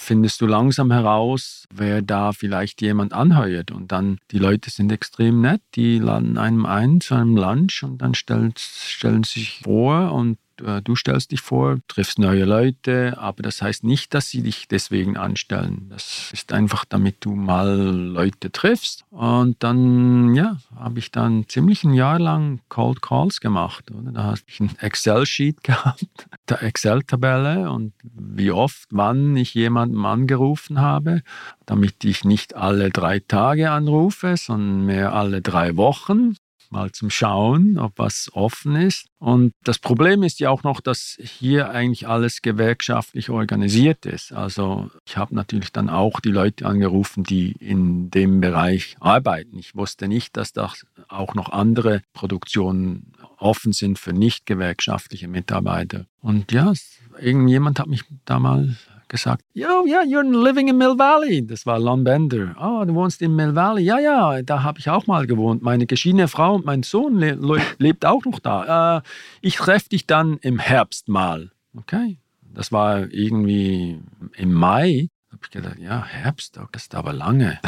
findest du langsam heraus, wer da vielleicht jemand anheuert. Und dann, die Leute sind extrem nett, die laden einem ein zu einem Lunch und dann stellen, stellen sich vor und du stellst dich vor, triffst neue Leute, aber das heißt nicht, dass sie dich deswegen anstellen. Das ist einfach, damit du mal Leute triffst. Und dann, ja, habe ich dann ziemlich ein Jahr lang Cold Calls gemacht. Oder? Da hatte ich ein Excel-Sheet gehabt, der Excel-Tabelle und wie oft, wann ich jemanden angerufen habe, damit ich nicht alle drei Tage anrufe, sondern mehr alle drei Wochen mal zum Schauen, ob was offen ist. Und das Problem ist ja auch noch, dass hier eigentlich alles gewerkschaftlich organisiert ist. Also ich habe natürlich dann auch die Leute angerufen, die in dem Bereich arbeiten. Ich wusste nicht, dass das auch noch andere Produktionen offen sind für nicht gewerkschaftliche Mitarbeiter. Und ja, irgendjemand hat mich da mal gesagt, ja, ja, you're living in Mill Valley. Das war Lon Bender. Oh, du wohnst in Mill Valley. Ja, ja, da habe ich auch mal gewohnt. Meine geschiedene Frau und mein Sohn le lebt auch noch da. Äh, ich treffe dich dann im Herbst mal. Okay. Das war irgendwie im Mai habe ich gedacht, ja, Herbst, das ist aber lange.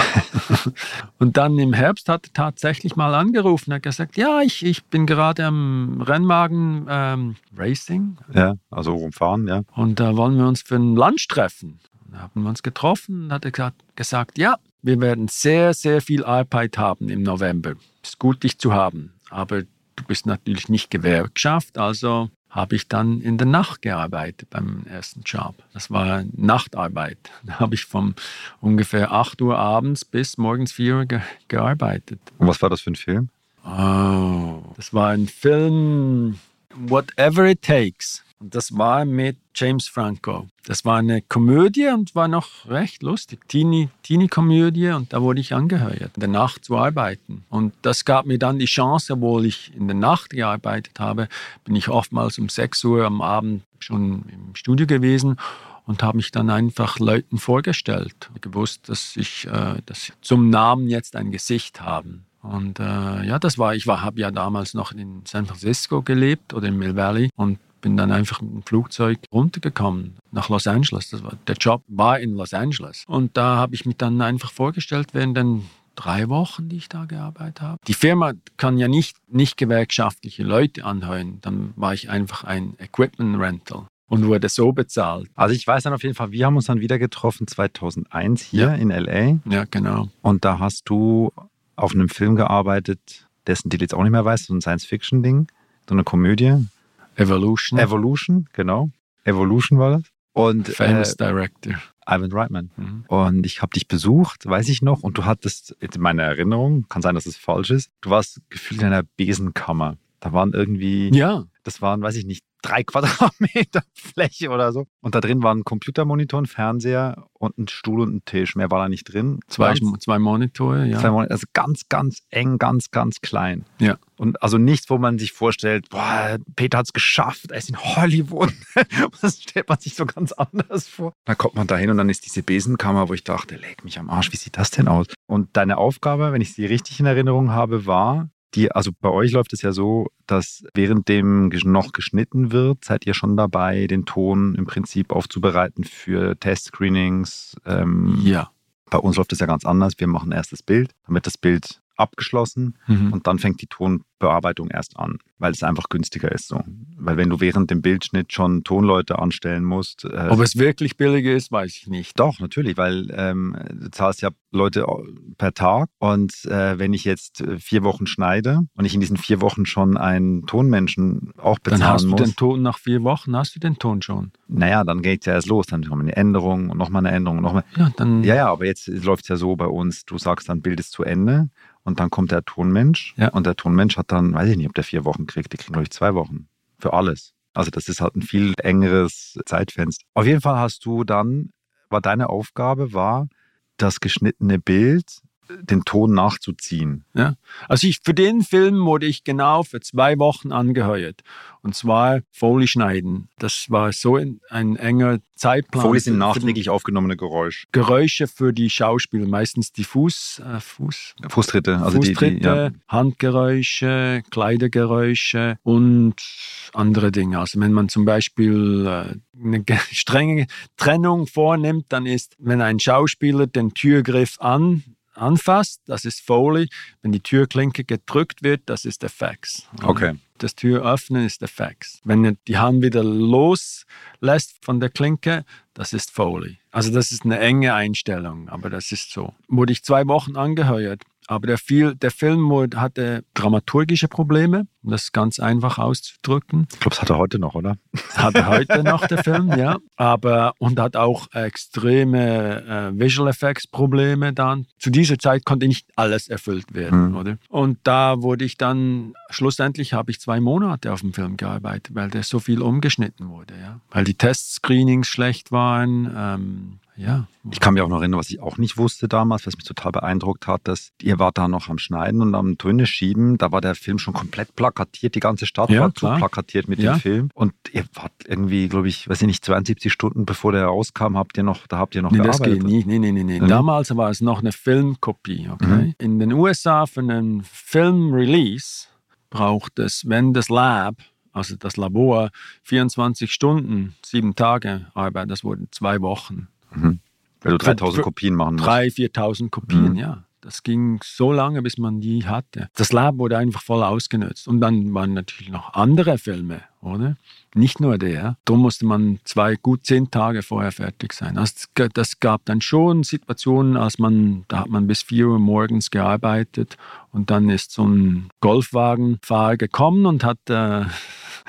und dann im Herbst hat er tatsächlich mal angerufen, hat gesagt, ja, ich, ich bin gerade am Rennwagen ähm, Racing. Ja, also rumfahren, ja. Und da wollen wir uns für ein Lunch treffen. Da haben wir uns getroffen und hat er gesagt, gesagt, ja, wir werden sehr, sehr viel Arbeit haben im November. Ist gut, dich zu haben. Aber du bist natürlich nicht Gewerkschaft, also habe ich dann in der Nacht gearbeitet beim ersten Job. Das war Nachtarbeit. Da habe ich von ungefähr 8 Uhr abends bis morgens 4 Uhr ge gearbeitet. Und was war das für ein Film? Oh, das war ein Film Whatever It Takes. Und das war mit James Franco. Das war eine Komödie und war noch recht lustig. Teenie-Komödie Teenie und da wurde ich angeheuert, in der Nacht zu arbeiten. Und das gab mir dann die Chance, obwohl ich in der Nacht gearbeitet habe, bin ich oftmals um 6 Uhr am Abend schon im Studio gewesen und habe mich dann einfach Leuten vorgestellt. Gewusst, dass ich äh, dass zum Namen jetzt ein Gesicht haben. Und äh, ja, das war, ich habe ja damals noch in San Francisco gelebt oder in Mill Valley und bin dann einfach mit dem Flugzeug runtergekommen nach Los Angeles. War, der Job war in Los Angeles. Und da habe ich mich dann einfach vorgestellt während den drei Wochen, die ich da gearbeitet habe. Die Firma kann ja nicht, nicht gewerkschaftliche Leute anheuern. Dann war ich einfach ein Equipment Rental und wurde so bezahlt. Also ich weiß dann auf jeden Fall, wir haben uns dann wieder getroffen 2001 hier ja. in LA. Ja, genau. Und da hast du auf einem Film gearbeitet, dessen Titel jetzt auch nicht mehr weiß, so ein Science-Fiction-Ding, so eine Komödie. Evolution. Evolution, genau. Evolution war das. Und, Famous äh, Director. Ivan Reitman. Mhm. Und ich habe dich besucht, weiß ich noch, und du hattest in meiner Erinnerung, kann sein, dass es falsch ist, du warst gefühlt in einer Besenkammer. Da waren irgendwie, ja. das waren, weiß ich nicht, drei Quadratmeter Fläche oder so. Und da drin waren ein Computermonitor, ein Fernseher und ein Stuhl und ein Tisch. Mehr war da nicht drin. Zwei, zwei Monitore, ja. Zwei Monitore, also ganz, ganz eng, ganz, ganz klein. Ja. Und also nichts, wo man sich vorstellt, boah, Peter hat es geschafft, er ist in Hollywood. das stellt man sich so ganz anders vor. Da kommt man da hin und dann ist diese Besenkammer, wo ich dachte, leg mich am Arsch, wie sieht das denn aus? Und deine Aufgabe, wenn ich sie richtig in Erinnerung habe, war, die, also bei euch läuft es ja so, dass während dem noch geschnitten wird, seid ihr schon dabei, den Ton im Prinzip aufzubereiten für Testscreenings. Ähm, ja. Bei uns läuft es ja ganz anders. Wir machen erst das Bild, damit das Bild abgeschlossen mhm. und dann fängt die Tonbearbeitung erst an, weil es einfach günstiger ist so. Weil wenn du während dem Bildschnitt schon Tonleute anstellen musst. Äh, Ob es wirklich billiger ist, weiß ich nicht. Doch, natürlich, weil ähm, du zahlst ja Leute per Tag und äh, wenn ich jetzt äh, vier Wochen schneide und ich in diesen vier Wochen schon einen Tonmenschen auch bezahlen muss. Dann hast du muss, den Ton nach vier Wochen, hast du den Ton schon. Naja, dann geht es ja erst los. Dann kommt eine Änderung und nochmal eine Änderung und nochmal. Ja, dann. Ja, ja, aber jetzt läuft es ja so bei uns, du sagst dann, Bild ist zu Ende und dann kommt der Tonmensch ja. und der Tonmensch hat dann, weiß ich nicht, ob der vier Wochen kriegt, die kriegen, glaube ich, zwei Wochen für alles. Also das ist halt ein viel engeres Zeitfenster. Auf jeden Fall hast du dann, war deine Aufgabe, war, das geschnittene Bild den Ton nachzuziehen. Ja. Also ich, für den Film wurde ich genau für zwei Wochen angeheuert. Und zwar Foley schneiden. Das war so ein, ein enger Zeitplan. Foley sind nachträglich aufgenommene Geräusche. Geräusche für die Schauspieler, meistens die Fuß, äh, Fuß, Fußtritte, also Fußtritte, die, die, ja. Handgeräusche, Kleidergeräusche und andere Dinge. Also wenn man zum Beispiel äh, eine strenge Trennung vornimmt, dann ist, wenn ein Schauspieler den Türgriff an anfasst, das ist Foley. Wenn die Türklinke gedrückt wird, das ist der Fax. Okay. Das Tür öffnen ist der Fax. Wenn er die Hand wieder loslässt von der Klinke, das ist Foley. Also das ist eine enge Einstellung, aber das ist so. Wurde ich zwei Wochen angeheuert, aber der, viel, der Film hatte dramaturgische Probleme um das ganz einfach auszudrücken. Ich glaube, es hat er heute noch, oder? Hat er heute noch, der Film, ja. Aber, und hat auch extreme äh, Visual Effects Probleme dann. Zu dieser Zeit konnte nicht alles erfüllt werden, mhm. oder? Und da wurde ich dann, schlussendlich habe ich zwei Monate auf dem Film gearbeitet, weil der so viel umgeschnitten wurde, ja. Weil die Testscreenings schlecht waren, ähm, ja. Ich kann mich auch noch erinnern, was ich auch nicht wusste damals, was mich total beeindruckt hat, dass ihr wart da noch am Schneiden und am Töne schieben. Da war der Film schon komplett plakatiert, die ganze Stadt ja, war klar. zu plakatiert mit ja. dem Film. Und ihr wart irgendwie, glaube ich, weiß ich nicht, 72 Stunden bevor der rauskam, habt ihr noch, da habt ihr noch nee, gearbeitet. Das geht nicht. Nee, nee, nee, nee. Mhm. Damals war es noch eine Filmkopie. Okay? Mhm. In den USA für einen Filmrelease braucht es, wenn das Lab also das Labor, 24 Stunden, sieben Tage Arbeit, das wurden zwei Wochen. Mhm. Weil du 3000 Kopien machen musst. 3.000, 4.000 Kopien, mhm. ja. Das ging so lange, bis man die hatte. Das Lab wurde einfach voll ausgenutzt. Und dann waren natürlich noch andere Filme, oder? Nicht nur der. Darum musste man zwei, gut zehn Tage vorher fertig sein. Also das gab dann schon Situationen, als man, da hat man bis vier Uhr morgens gearbeitet und dann ist so ein Golfwagenfahrer gekommen und hat, äh,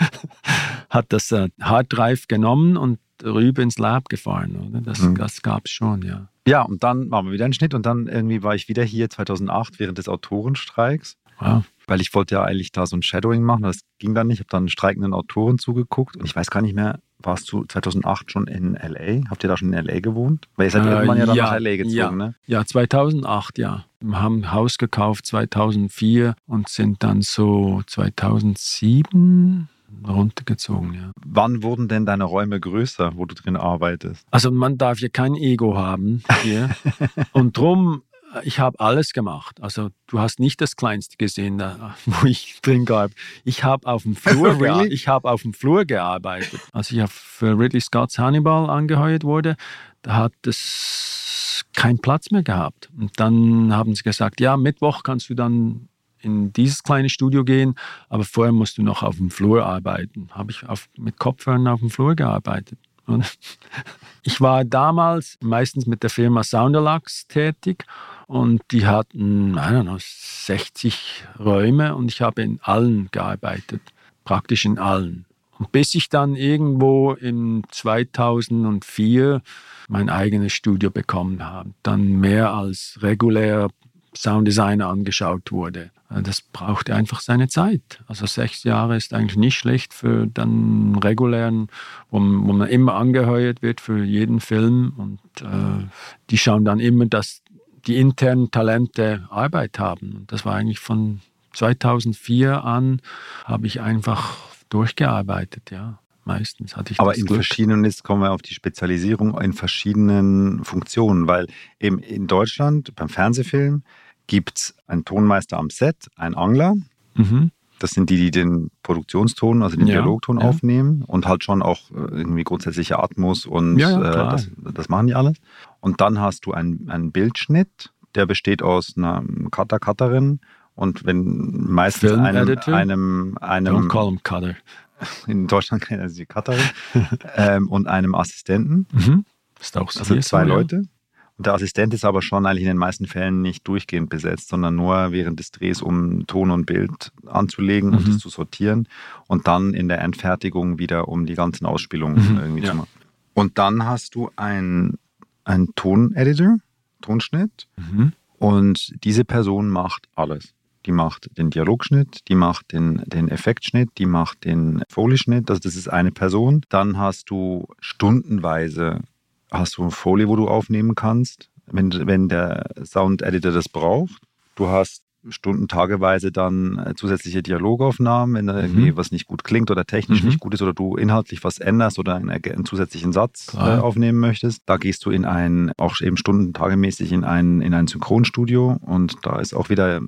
hat das äh, Harddrive genommen und rüber ins Lab gefahren. Oder? Das, mhm. das gab es schon, ja. Ja, und dann machen wir wieder einen Schnitt und dann irgendwie war ich wieder hier 2008 während des Autorenstreiks. Wow. Weil ich wollte ja eigentlich da so ein Shadowing machen, das ging dann nicht. Ich habe dann streikenden Autoren zugeguckt und ich weiß gar nicht mehr, warst du 2008 schon in L.A.? Habt ihr da schon in L.A. gewohnt? Weil ihr seid äh, irgendwann ja dann ja, nach L.A. gezogen, ja. ne? Ja, 2008, ja. Wir haben ein Haus gekauft 2004 und sind dann so 2007 runtergezogen, ja. Wann wurden denn deine Räume größer, wo du drin arbeitest? Also man darf ja kein Ego haben hier. und drum, ich habe alles gemacht. Also du hast nicht das Kleinste gesehen, da, wo ich drin gab. Ich habe auf dem Flur, really? ich habe auf dem Flur gearbeitet. Als ich für Ridley Scott's Hannibal angeheuert wurde, da hat es keinen Platz mehr gehabt. Und dann haben sie gesagt, ja, Mittwoch kannst du dann in dieses kleine Studio gehen, aber vorher musst du noch auf dem Flur arbeiten. Habe ich auf, mit Kopfhörern auf dem Flur gearbeitet. Und ich war damals meistens mit der Firma Sounderlux tätig und die hatten, I don't know, 60 Räume und ich habe in allen gearbeitet, praktisch in allen. Und bis ich dann irgendwo in 2004 mein eigenes Studio bekommen habe, dann mehr als regulär Sounddesigner angeschaut wurde. Äh, das braucht einfach seine Zeit. Also sechs Jahre ist eigentlich nicht schlecht für dann regulären, wo, wo man immer angeheuert wird für jeden Film und äh, die schauen dann immer, dass die internen Talente Arbeit haben. Und das war eigentlich von 2004 an, habe ich einfach durchgearbeitet, ja. Meistens hatte ich Aber in Glück. verschiedenen, jetzt kommen wir auf die Spezialisierung, in verschiedenen Funktionen, weil eben in Deutschland beim Fernsehfilm gibt es einen Tonmeister am Set, einen Angler. Mhm. Das sind die, die den Produktionston, also den ja, Dialogton ja. aufnehmen und halt schon auch äh, irgendwie grundsätzliche Atmos und ja, äh, das, das, machen die alles. Und dann hast du einen, einen Bildschnitt, der besteht aus einer Cutter, Cutterin und wenn meistens Film einem, einem, einem Don't call him Cutter. In Deutschland kennen sie Cutterin ähm, und einem Assistenten. Mhm. Ist auch so also zwei so, Leute. Der Assistent ist aber schon eigentlich in den meisten Fällen nicht durchgehend besetzt, sondern nur während des Drehs, um Ton und Bild anzulegen mhm. und es zu sortieren. Und dann in der Endfertigung wieder, um die ganzen Ausspielungen mhm. irgendwie ja. zu machen. Und dann hast du einen, einen Toneditor, Tonschnitt. Mhm. Und diese Person macht alles. Die macht den Dialogschnitt, die macht den, den Effektschnitt, die macht den Folieschnitt. Also das ist eine Person. Dann hast du stundenweise hast du eine Folie, wo du aufnehmen kannst, wenn, wenn der Sound Editor das braucht. Du hast Stunden, tageweise dann äh, zusätzliche Dialogaufnahmen, wenn da mhm. irgendwie was nicht gut klingt oder technisch mhm. nicht gut ist oder du inhaltlich was änderst oder einen, einen zusätzlichen Satz äh, aufnehmen möchtest. Da gehst du in ein, auch eben Stunden, tagemäßig in ein, in ein Synchronstudio und da ist auch wieder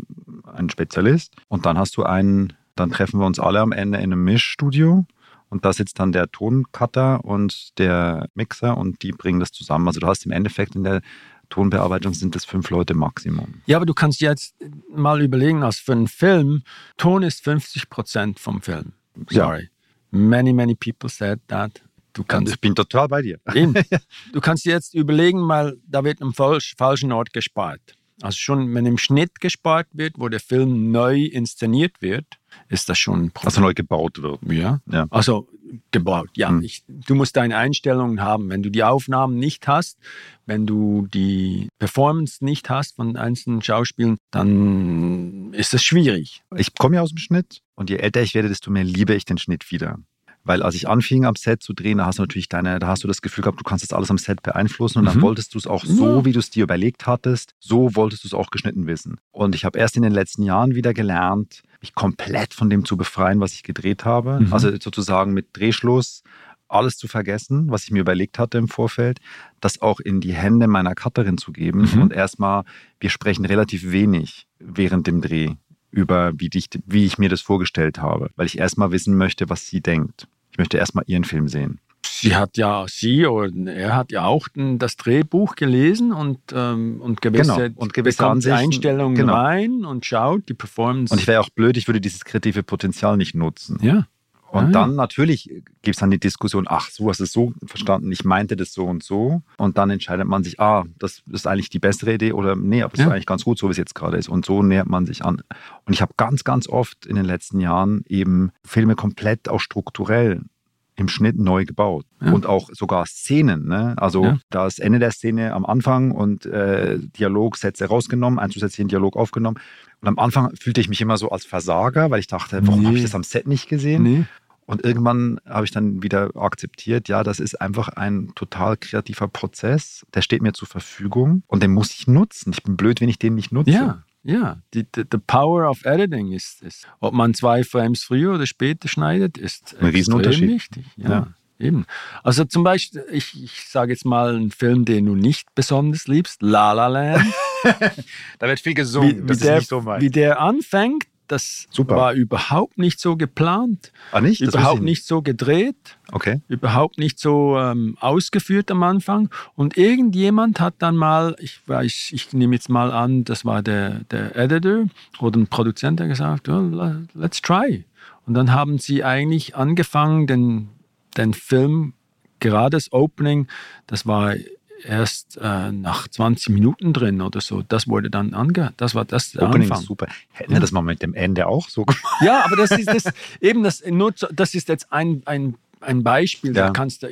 ein Spezialist. Und dann hast du einen, dann treffen wir uns alle am Ende in einem Mischstudio und da sitzt dann der Toncutter und der Mixer und die bringen das zusammen. Also du hast im Endeffekt in der Tonbearbeitung sind das fünf Leute Maximum. Ja, aber du kannst jetzt mal überlegen, als für einen Film, Ton ist 50 Prozent vom Film. Sorry. Ja. Many, many people said that. Du kannst, ich bin total bei dir. du kannst jetzt überlegen, mal, da wird am falsch, falschen Ort gespart. Also schon, wenn im Schnitt gespart wird, wo der Film neu inszeniert wird, ist das schon ein Problem. Also neu gebaut wird. Ja. Ja. Also gebaut, ja. Hm. Ich, du musst deine Einstellungen haben. Wenn du die Aufnahmen nicht hast, wenn du die Performance nicht hast von einzelnen Schauspielern, dann ist es schwierig. Ich komme ja aus dem Schnitt und je älter ich werde, desto mehr liebe ich den Schnitt wieder. Weil als ich anfing am Set zu drehen, da hast du natürlich deine, da hast du das Gefühl gehabt, du kannst das alles am Set beeinflussen und dann Mhm. wolltest du es auch so, wie du es dir überlegt hattest, so wolltest du es auch geschnitten wissen. Und ich habe erst in den letzten Jahren wieder gelernt, mich komplett von dem zu befreien, was ich gedreht habe. Mhm. Also sozusagen mit Drehschluss alles zu vergessen, was ich mir überlegt hatte im Vorfeld, das auch in die Hände meiner Cutterin zu geben Mhm. und erstmal, wir sprechen relativ wenig während dem Dreh über, wie ich, wie ich mir das vorgestellt habe, weil ich erstmal wissen möchte, was sie denkt. Ich möchte erstmal ihren Film sehen. Sie hat ja, sie oder er hat ja auch das Drehbuch gelesen und, ähm, und gewisse, Genau, und gewisse Ansichten, Einstellungen genau. rein und schaut die Performance. Und ich wäre auch blöd, ich würde dieses kreative Potenzial nicht nutzen. ja, Und Ah, ja. dann natürlich gibt es dann die Diskussion, ach, so hast du es so verstanden, ich meinte das so und so. Und dann entscheidet man sich, ah, das ist eigentlich die bessere Idee oder nee, aber es Ja. ist eigentlich ganz gut, so wie es jetzt gerade ist. Und so nähert man sich an. Und ich habe ganz, ganz oft in den letzten Jahren eben Filme komplett auch strukturell im Schnitt neu gebaut. Ja. Und auch sogar Szenen. Ne? Also Ja. da ist Ende der Szene am Anfang und äh, Dialogsätze rausgenommen, einen zusätzlichen Dialog aufgenommen. Und am Anfang fühlte ich mich immer so als Versager, weil ich dachte, warum Nee. habe ich das am Set nicht gesehen? nee. Und irgendwann habe ich dann wieder akzeptiert, ja, das ist einfach ein total kreativer Prozess. Der steht mir zur Verfügung und den muss ich nutzen. Ich bin blöd, wenn ich den nicht nutze. Ja, ja. Die, die, the power of editing ist es. Ob man zwei Frames früher oder später schneidet, ist Ein Riesenunterschied. extrem wichtig. Ja, Ja. eben. Also zum Beispiel, ich, ich sage jetzt mal einen Film, den du nicht besonders liebst, La La Land. Da wird viel wie, wie, der, wie der anfängt, das Super. war überhaupt nicht so geplant, Ah, nicht? Das überhaupt ich nicht so gedreht. Okay. überhaupt nicht so ähm, ausgeführt am Anfang. Und irgendjemand hat dann mal, ich weiß, ich nehme jetzt mal an, das war der, der Editor oder ein Produzent, der gesagt hat, well, let's try. Und dann haben sie eigentlich angefangen, den, den Film, gerade das Opening, das war erst äh, nach 20 Minuten drin oder so. Das wurde dann ange, das war das der Opening Anfang. super. Hätten wir das mal mit dem Ende auch so gemacht? Ja, aber das ist das, eben das, nur, das ist jetzt ein, ein, ein Beispiel. Da Ja. kannst du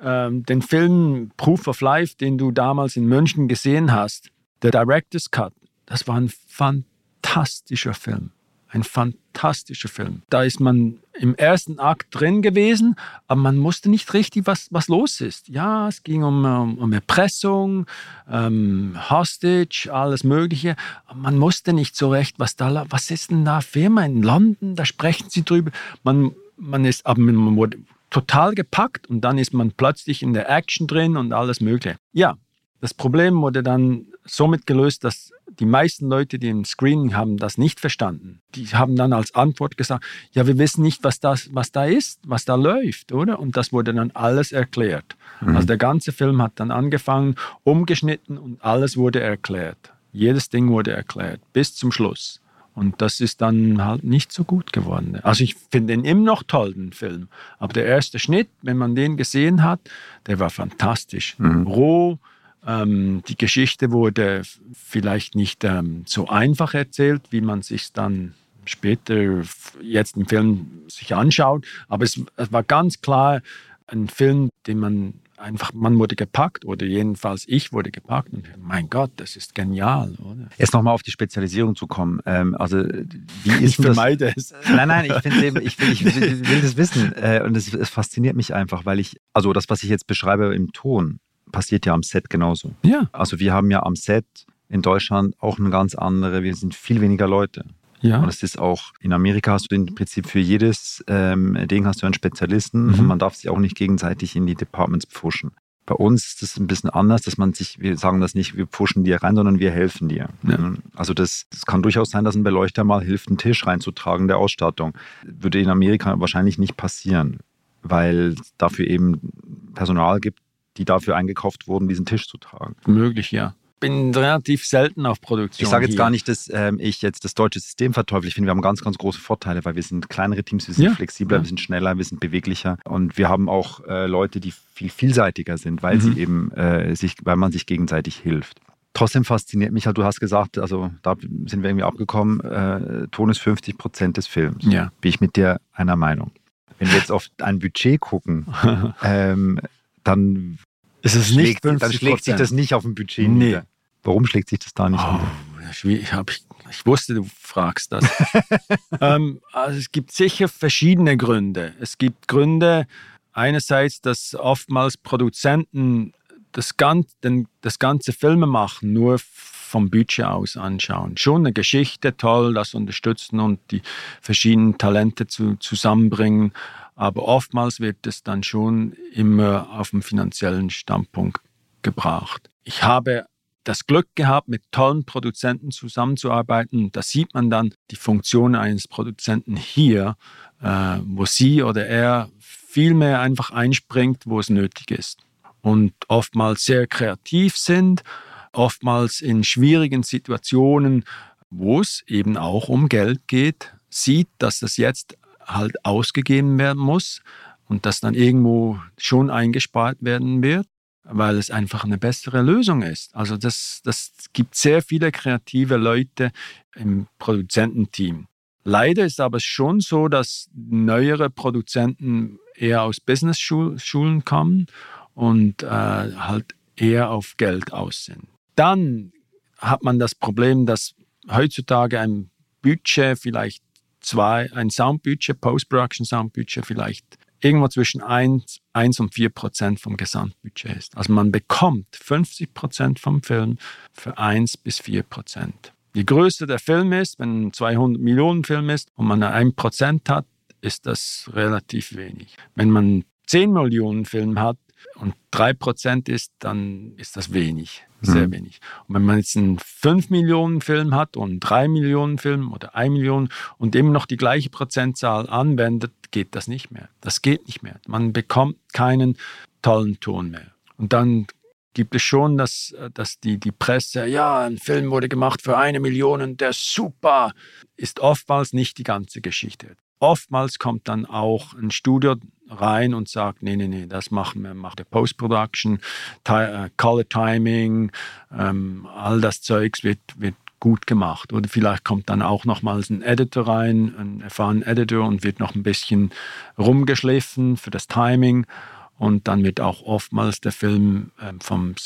ähm, den Film Proof of Life, den du damals in München gesehen hast, der Director's Cut, das war ein fantastischer Film. Ein fantastischer Film. Da ist man im ersten Akt drin gewesen, aber man wusste nicht richtig, was, was los ist. Ja, es ging um, um, um Erpressung, ähm, Hostage, alles Mögliche. Aber man wusste nicht so recht, was da, was ist denn da Firma in London? Da sprechen sie drüber. Man, man ist, aber man wurde total gepackt und dann ist man plötzlich in der Action drin und alles Mögliche. Ja, das Problem wurde dann somit gelöst, dass die meisten Leute, die im Screening haben, das nicht verstanden. Die haben dann als Antwort gesagt, ja, wir wissen nicht, was, das, was da ist, was da läuft, oder? Und das wurde dann alles erklärt. Also der ganze Film hat dann angefangen, umgeschnitten und alles wurde erklärt. Jedes Ding wurde erklärt, bis zum Schluss. Und das ist dann halt nicht so gut geworden. Also ich finde ihn immer noch toll, den Film. Aber der erste Schnitt, wenn man den gesehen hat, der war fantastisch. Roh, ähm, die Geschichte wurde vielleicht nicht ähm, so einfach erzählt, wie man sich dann später jetzt im Film sich anschaut. Aber es, es war ganz klar ein Film, den man einfach, man wurde gepackt oder jedenfalls ich wurde gepackt und mein Gott, das ist genial, oder? Jetzt nochmal auf die Spezialisierung zu kommen. Ähm, also, wie ist Ich denn das? vermeide es. Nein, nein, ich, eben, ich, will, ich will, will das wissen. Äh, und es, es fasziniert mich einfach, weil ich, also das, was ich jetzt beschreibe im Ton, passiert ja am Set genauso. Ja, Also wir haben ja am Set in Deutschland auch eine ganz andere, wir sind viel weniger Leute. ja. Und es ist auch, in Amerika hast du im Prinzip für jedes ähm, Ding hast du einen Spezialisten Mhm. und man darf sich auch nicht gegenseitig in die Departments pfuschen. Bei uns ist es ein bisschen anders, dass man sich, wir sagen das nicht, wir pfuschen dir rein, sondern wir helfen dir. Ja. Also das, das kann durchaus sein, dass ein Beleuchter mal hilft, einen Tisch reinzutragen der Ausstattung. Würde in Amerika wahrscheinlich nicht passieren, weil es dafür eben Personal gibt, die dafür eingekauft wurden, diesen Tisch zu tragen. möglich, ja. Bin relativ selten auf Produktion. Ich sage jetzt hier. gar nicht, dass ähm, ich jetzt das deutsche System verteufel. Ich finde, wir haben ganz, ganz große Vorteile, weil wir sind kleinere Teams, wir sind Ja, flexibler, ja. wir sind schneller, wir sind beweglicher und wir haben auch äh, Leute, die viel vielseitiger sind, weil Mhm. sie eben äh, sich, weil man sich gegenseitig hilft. Trotzdem fasziniert mich halt, du hast gesagt, also da sind wir irgendwie abgekommen, äh, Ton ist 50 Prozent des Films. Ja. Bin ich mit dir einer Meinung. Wenn wir jetzt auf ein Budget gucken, ähm, dann, Es ist schlägt, nicht dann schlägt sich das nicht auf dem Budget Nee. nieder. Warum schlägt sich das da nicht Oh, nieder? schwierig. Ich, hab, ich, ich wusste, du fragst das. ähm, also es gibt sicher verschiedene Gründe. Es gibt Gründe, einerseits, dass oftmals Produzenten das, gan den, das ganze Filmemachen nur vom Budget aus anschauen. Schon eine Geschichte, toll, das unterstützen und die verschiedenen Talente zu, zusammenbringen. Aber oftmals wird es dann schon immer auf dem finanziellen Standpunkt gebracht. Ich habe das Glück gehabt, mit tollen Produzenten zusammenzuarbeiten. Da sieht man dann die Funktion eines Produzenten hier, äh, wo sie oder er viel mehr einfach einspringt, wo es nötig ist. Und oftmals sehr kreativ sind, oftmals in schwierigen Situationen, wo es eben auch um Geld geht, sieht, dass das jetzt halt ausgegeben werden muss und dass dann irgendwo schon eingespart werden wird weil es einfach eine bessere Lösung ist. Also das, das gibt sehr viele kreative Leute im Produzententeam. Leider ist aber schon so, dass neuere Produzenten eher aus Business-Schulen kommen und äh, halt eher auf Geld aus sind. Dann hat man das Problem, dass heutzutage ein Budget vielleicht zwei, ein Soundbudget, Post-Production Soundbudget vielleicht irgendwo zwischen 1, 1 und 4 Prozent vom Gesamtbudget ist. Also man bekommt 50 Prozent vom Film für 1 bis 4 Prozent. Je größer der Film ist, wenn ein 200 Millionen Film ist und man 1 Prozent hat, ist das relativ wenig. Wenn man 10 Millionen Film hat und 3 Prozent ist, dann ist das wenig, sehr Mhm. wenig. Und wenn man jetzt einen 5 Millionen Film hat und einen 3 Millionen Film oder 1 Million und immer noch die gleiche Prozentzahl anwendet, geht das nicht mehr. Das geht nicht mehr. Man bekommt keinen tollen Ton mehr. Und dann gibt es schon, dass, dass die, die Presse, ja, ein Film wurde gemacht für eine Million und der ist super, ist oftmals nicht die ganze Geschichte. Oftmals kommt dann auch ein Studio rein und sagt, nee, nee, nee, das machen wir, macht der Post-Production, Ti- äh, Color Timing, ähm, all das Zeugs wird, wird gut gemacht. Oder vielleicht kommt dann auch nochmals ein Editor rein, ein erfahrener Editor und wird noch ein bisschen rumgeschliffen für das Timing. Und dann wird auch oftmals der Film ähm, vom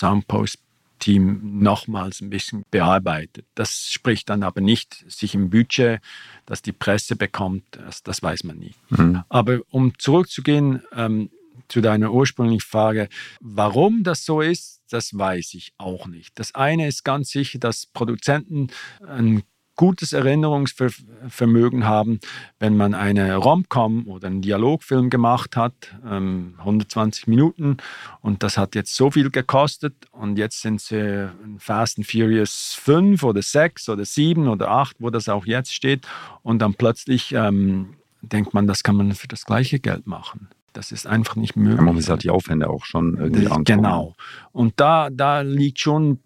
Soundpost-Team nochmals ein bisschen bearbeitet. Das spricht dann aber nicht sich im Budget, das die Presse bekommt, das, das weiß man nie. Mhm. Aber um zurückzugehen ähm, zu deiner ursprünglichen Frage, warum das so ist, das weiß ich auch nicht. Das eine ist ganz sicher, dass Produzenten ein gutes Erinnerungsvermögen haben, wenn man eine Rom-Com oder einen Dialogfilm gemacht hat, ähm, 120 Minuten. Und das hat jetzt so viel gekostet. Und jetzt sind sie in Fast and Furious 5 oder 6 oder 7 oder 8, wo das auch jetzt steht. Und dann plötzlich ähm, denkt man, das kann man für das gleiche Geld machen. Das ist einfach nicht möglich. Man muss halt die Aufwände auch schon irgendwie Das- angucken. Genau. Und da, da liegt schon ein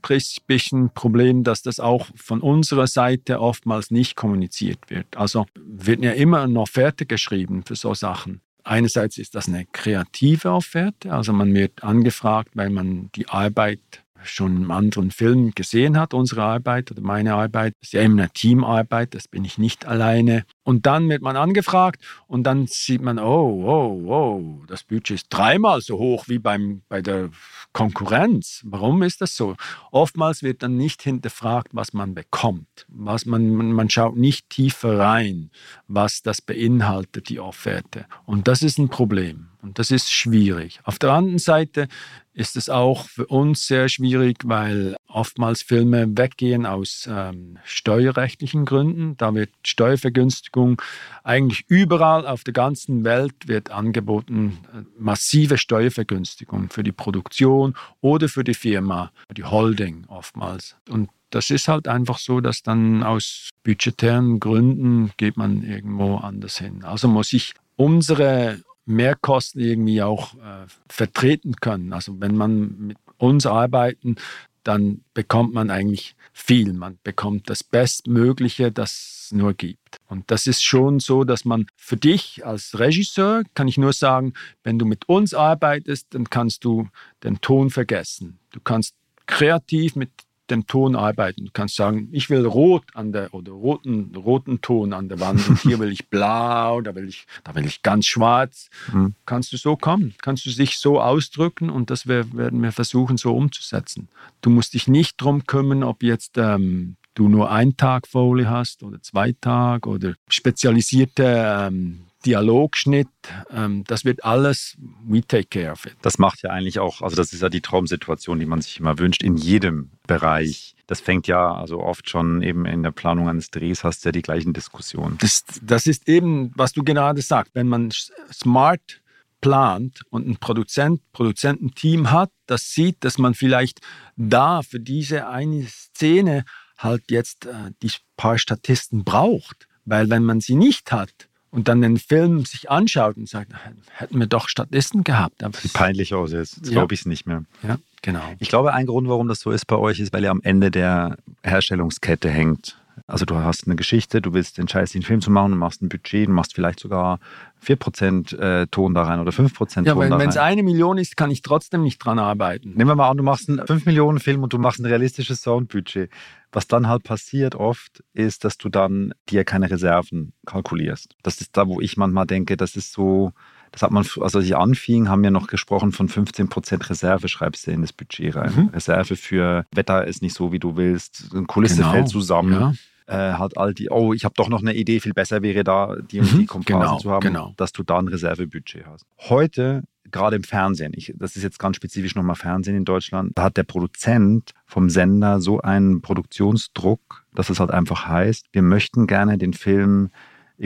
bisschen Problem, dass das auch von unserer Seite oftmals nicht kommuniziert wird. Also wird ja immer eine Offerte geschrieben für so Sachen. Einerseits ist das eine kreative Offerte, also man wird angefragt, weil man die Arbeit schon im anderen Film gesehen hat, unsere Arbeit oder meine Arbeit. Das ist ja immer eine Teamarbeit, das bin ich nicht alleine. Und dann wird man angefragt und dann sieht man, oh, oh, oh, das Budget ist dreimal so hoch wie beim, bei der Konkurrenz. Warum ist das so? Oftmals wird dann nicht hinterfragt, was man bekommt. Was man, man man schaut nicht tiefer rein, was das beinhaltet, die Offerte. Und das ist ein Problem. Und das ist schwierig. Auf der anderen Seite ist es auch für uns sehr schwierig, weil oftmals Filme weggehen aus ähm, steuerrechtlichen Gründen. Da wird Steuervergünstigung eigentlich überall auf der ganzen Welt wird angeboten, äh, massive Steuervergünstigung für die Produktion oder für die Firma, die Holding oftmals. Und das ist halt einfach so, dass dann aus budgetären Gründen geht man irgendwo anders hin. Also muss ich unsere Mehrkosten irgendwie auch äh, vertreten können. Also wenn man mit uns arbeiten, dann bekommt man eigentlich viel. Man bekommt das Bestmögliche, das es nur gibt. Und das ist schon so, dass man für dich als Regisseur, kann ich nur sagen, wenn du mit uns arbeitest, dann kannst du den Ton vergessen. Du kannst kreativ mit dem Ton arbeiten. Du kannst sagen, ich will rot an der oder roten, roten Ton an der Wand und hier will ich blau, da will ich, da will ich ganz schwarz. Mhm. Kannst du so kommen? Kannst du dich so ausdrücken und das werden wir versuchen so umzusetzen. Du musst dich nicht darum kümmern, ob jetzt ähm, du nur einen Tag Folie hast oder zwei Tage oder spezialisierte ähm, Dialogschnitt, ähm, das wird alles, we take care of it. Das macht ja eigentlich auch, also das ist ja die Traumsituation, die man sich immer wünscht, in jedem Bereich. Das fängt ja also oft schon eben in der Planung eines Drehs, hast du ja die gleichen Diskussionen. Das, das ist eben, was du gerade sagst, wenn man smart plant und ein Produzent, Produzententeam hat, das sieht, dass man vielleicht da für diese eine Szene halt jetzt äh, die paar Statisten braucht. Weil wenn man sie nicht hat, und dann den Film sich anschaut und sagt, hätten wir doch Statisten gehabt. Sieht peinlich aus jetzt, ja. glaube ich es nicht mehr. Ja, genau. Ich glaube, ein Grund, warum das so ist bei euch, ist, weil ihr am Ende der Herstellungskette hängt. Also du hast eine Geschichte, du willst entscheidest, den Film zu machen, du machst ein Budget, du machst vielleicht sogar 4% äh, Ton da rein oder 5% Ton ja, wenn es eine Million ist, kann ich trotzdem nicht dran arbeiten. Nehmen wir mal an, du machst einen 5 Millionen Film und du machst ein realistisches Soundbudget. Was dann halt passiert oft, ist, dass du dann dir keine Reserven kalkulierst. Das ist da, wo ich manchmal denke, das ist so, das hat man, also als ich anfing, haben wir noch gesprochen von 15% Reserve, schreibst du in das Budget rein. Mhm. Reserve für Wetter ist nicht so, wie du willst. Eine Kulisse genau. fällt zusammen. Ja. Äh, halt all die, oh, ich habe doch noch eine Idee, viel besser wäre da, die und mhm. die Komparsen genau, zu haben, genau. dass du da ein Reservebudget hast. Heute gerade im Fernsehen, ich, das ist jetzt ganz spezifisch nochmal Fernsehen in Deutschland, da hat der Produzent vom Sender so einen Produktionsdruck, dass es halt einfach heißt, wir möchten gerne den Film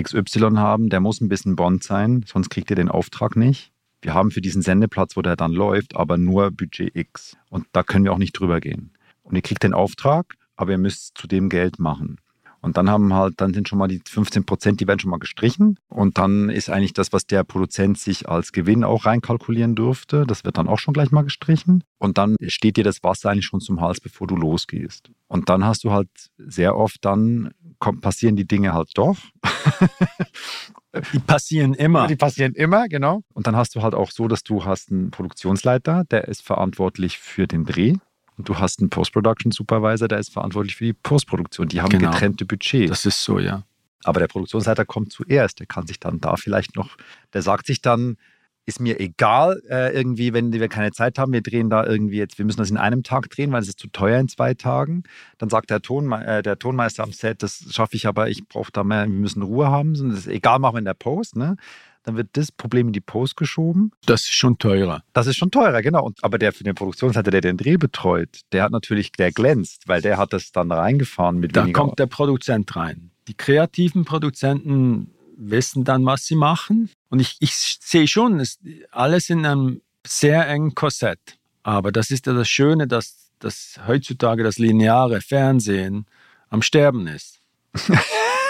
XY haben, der muss ein bisschen Bond sein, sonst kriegt ihr den Auftrag nicht. Wir haben für diesen Sendeplatz, wo der dann läuft, aber nur Budget X. Und da können wir auch nicht drüber gehen. Und ihr kriegt den Auftrag, aber ihr müsst zu dem Geld machen. Und dann haben halt, dann sind schon mal die 15 Prozent, die werden schon mal gestrichen. Und dann ist eigentlich das, was der Produzent sich als Gewinn auch reinkalkulieren dürfte, das wird dann auch schon gleich mal gestrichen. Und dann steht dir das Wasser eigentlich schon zum Hals, bevor du losgehst. Und dann hast du halt sehr oft dann kommt, passieren die Dinge halt doch. Die passieren immer. Die passieren immer, genau. Und dann hast du halt auch so, dass du hast einen Produktionsleiter, der ist verantwortlich für den Dreh. Und du hast einen Post-Production Supervisor, der ist verantwortlich für die Postproduktion. Die haben genau. getrennte Budgets. Das ist so, ja. Aber der Produktionsleiter kommt zuerst. Der kann sich dann da vielleicht noch, der sagt sich dann, ist mir egal, äh, irgendwie, wenn wir keine Zeit haben, wir drehen da irgendwie jetzt, wir müssen das in einem Tag drehen, weil es ist zu teuer in zwei Tagen. Dann sagt der, Ton, äh, der Tonmeister am Set, das schaffe ich aber, ich brauche da mehr, wir müssen Ruhe haben. Das ist egal, machen wir in der Post. Ne? Dann wird das Problem in die Post geschoben. Das ist schon teurer. Das ist schon teurer, genau. Und, aber der für den Produktionsleiter, der den Dreh betreut, der hat natürlich, der glänzt, weil der hat das dann reingefahren mit Da weniger. kommt der Produzent rein. Die kreativen Produzenten wissen dann, was sie machen. Und ich, ich sehe schon, es, alles in einem sehr engen Korsett. Aber das ist ja das Schöne, dass, dass heutzutage das lineare Fernsehen am Sterben ist.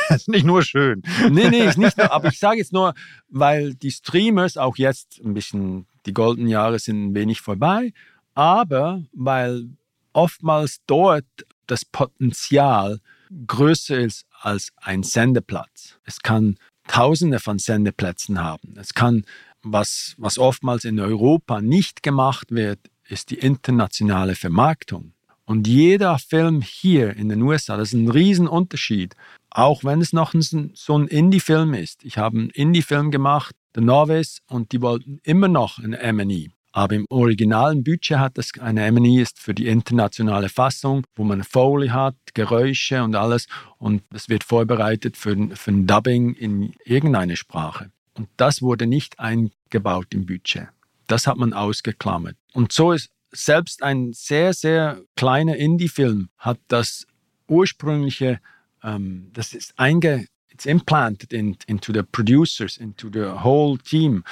ist nicht nur schön. Nee, nee, ist nicht nur, aber ich sage jetzt nur, weil die Streamers auch jetzt ein bisschen, die goldenen Jahre sind ein wenig vorbei, aber weil oftmals dort das Potenzial größer ist als ein Sendeplatz. Es kann tausende von Sendeplätzen haben. Es kann, was, was oftmals in Europa nicht gemacht wird, ist die internationale Vermarktung. Und jeder Film hier in den USA, das ist ein Riesenunterschied auch wenn es noch ein, so ein Indie-Film ist. Ich habe einen Indie-Film gemacht, The Novice, und die wollten immer noch eine M&E. Aber im originalen Budget hat das eine M&E ist für die internationale Fassung, wo man Foley hat, Geräusche und alles. Und es wird vorbereitet für, für ein Dubbing in irgendeine Sprache. Und das wurde nicht eingebaut im Budget. Das hat man ausgeklammert. Und so ist selbst ein sehr, sehr kleiner Indie-Film hat das ursprüngliche um, das ist einge, it's implanted in, into the producers, into the whole team,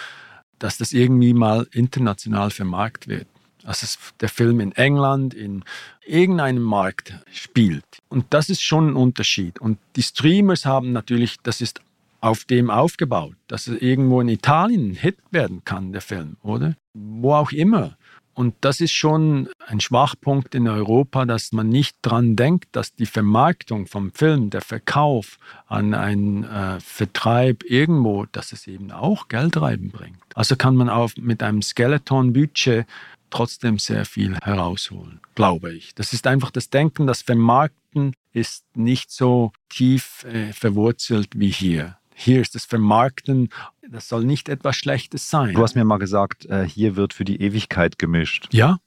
dass das irgendwie mal international vermarktet wird. Also der Film in England, in irgendeinem Markt spielt. Und das ist schon ein Unterschied. Und die Streamers haben natürlich, das ist auf dem aufgebaut, dass es irgendwo in Italien ein Hit werden kann, der Film, oder? Wo auch immer. Und das ist schon ein Schwachpunkt in Europa, dass man nicht daran denkt, dass die Vermarktung vom Film, der Verkauf an einen äh, Vertreib irgendwo, dass es eben auch Geld reinbringt. Also kann man auch mit einem Skeleton-Budget trotzdem sehr viel herausholen, glaube ich. Das ist einfach das Denken, das Vermarkten ist nicht so tief äh, verwurzelt wie hier. Hier ist das Vermarkten, das soll nicht etwas Schlechtes sein. Du hast mir mal gesagt, äh, hier wird für die Ewigkeit gemischt. Ja,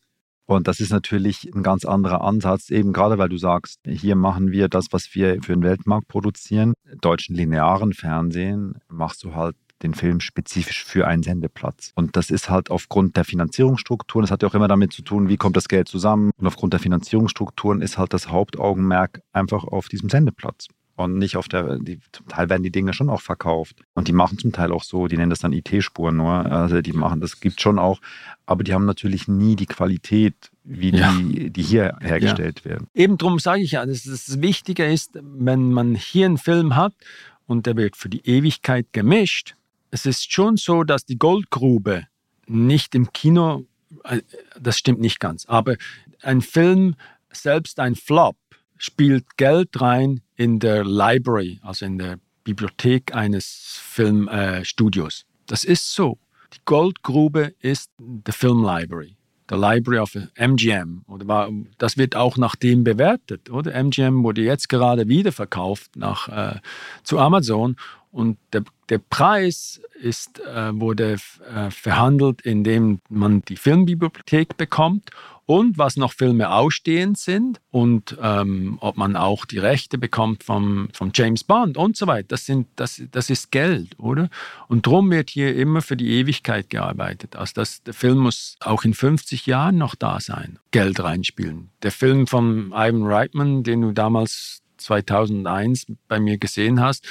und das ist natürlich ein ganz anderer Ansatz, eben gerade weil du sagst, hier machen wir das, was wir für den Weltmarkt produzieren. Deutschen linearen Fernsehen machst du halt den Film spezifisch für einen Sendeplatz. Und das ist halt aufgrund der Finanzierungsstrukturen, das hat ja auch immer damit zu tun, wie kommt das Geld zusammen. Und aufgrund der Finanzierungsstrukturen ist halt das Hauptaugenmerk einfach auf diesem Sendeplatz und nicht auf der, die, zum Teil werden die Dinge schon auch verkauft. Und die machen zum Teil auch so, die nennen das dann IT-Spuren nur. Also die machen, das gibt schon auch, aber die haben natürlich nie die Qualität, wie ja. die, die hier hergestellt ja. werden. Eben darum sage ich ja, dass das Wichtige ist, wenn man hier einen Film hat und der wird für die Ewigkeit gemischt, es ist schon so, dass die Goldgrube nicht im Kino, äh, das stimmt nicht ganz, aber ein Film, selbst ein Flop, spielt Geld rein in der Library, also in der Bibliothek eines Filmstudios. Äh, das ist so. Die Goldgrube ist die Film Library, der Library of MGM. Oder das wird auch nach dem bewertet, oder? MGM wurde jetzt gerade wieder verkauft nach, äh, zu Amazon und der, der Preis ist, äh, wurde äh, verhandelt, indem man die Filmbibliothek bekommt und was noch Filme ausstehend sind und ähm, ob man auch die Rechte bekommt vom, vom James Bond und so weiter. Das, sind, das, das ist Geld, oder? Und darum wird hier immer für die Ewigkeit gearbeitet. Also das, der Film muss auch in 50 Jahren noch da sein, Geld reinspielen. Der Film von Ivan Reitman, den du damals 2001 bei mir gesehen hast,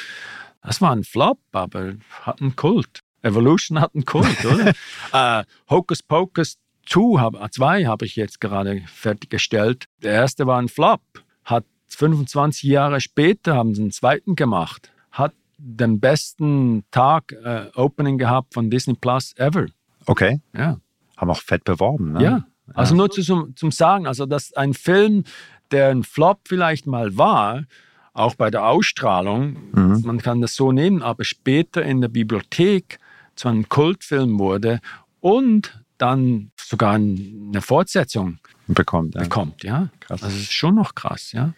das war ein Flop, aber hat einen Kult. Evolution hat einen Kult, oder? äh, Hocus Pocus 2 habe ich jetzt gerade fertiggestellt. Der erste war ein Flop. Hat 25 Jahre später haben sie einen zweiten gemacht. Hat den besten Tag äh, Opening gehabt von Disney Plus ever. Okay. Ja. Haben auch fett beworben, ne? Ja. Also ja. nur zum, zum Sagen, also dass ein Film, der ein Flop vielleicht mal war, auch bei der Ausstrahlung, mhm. man kann das so nehmen, aber später in der Bibliothek zu einem Kultfilm wurde und dann sogar eine Fortsetzung bekommt. Ja. bekommt, ja. Krass. Also das ist schon noch krass, ja.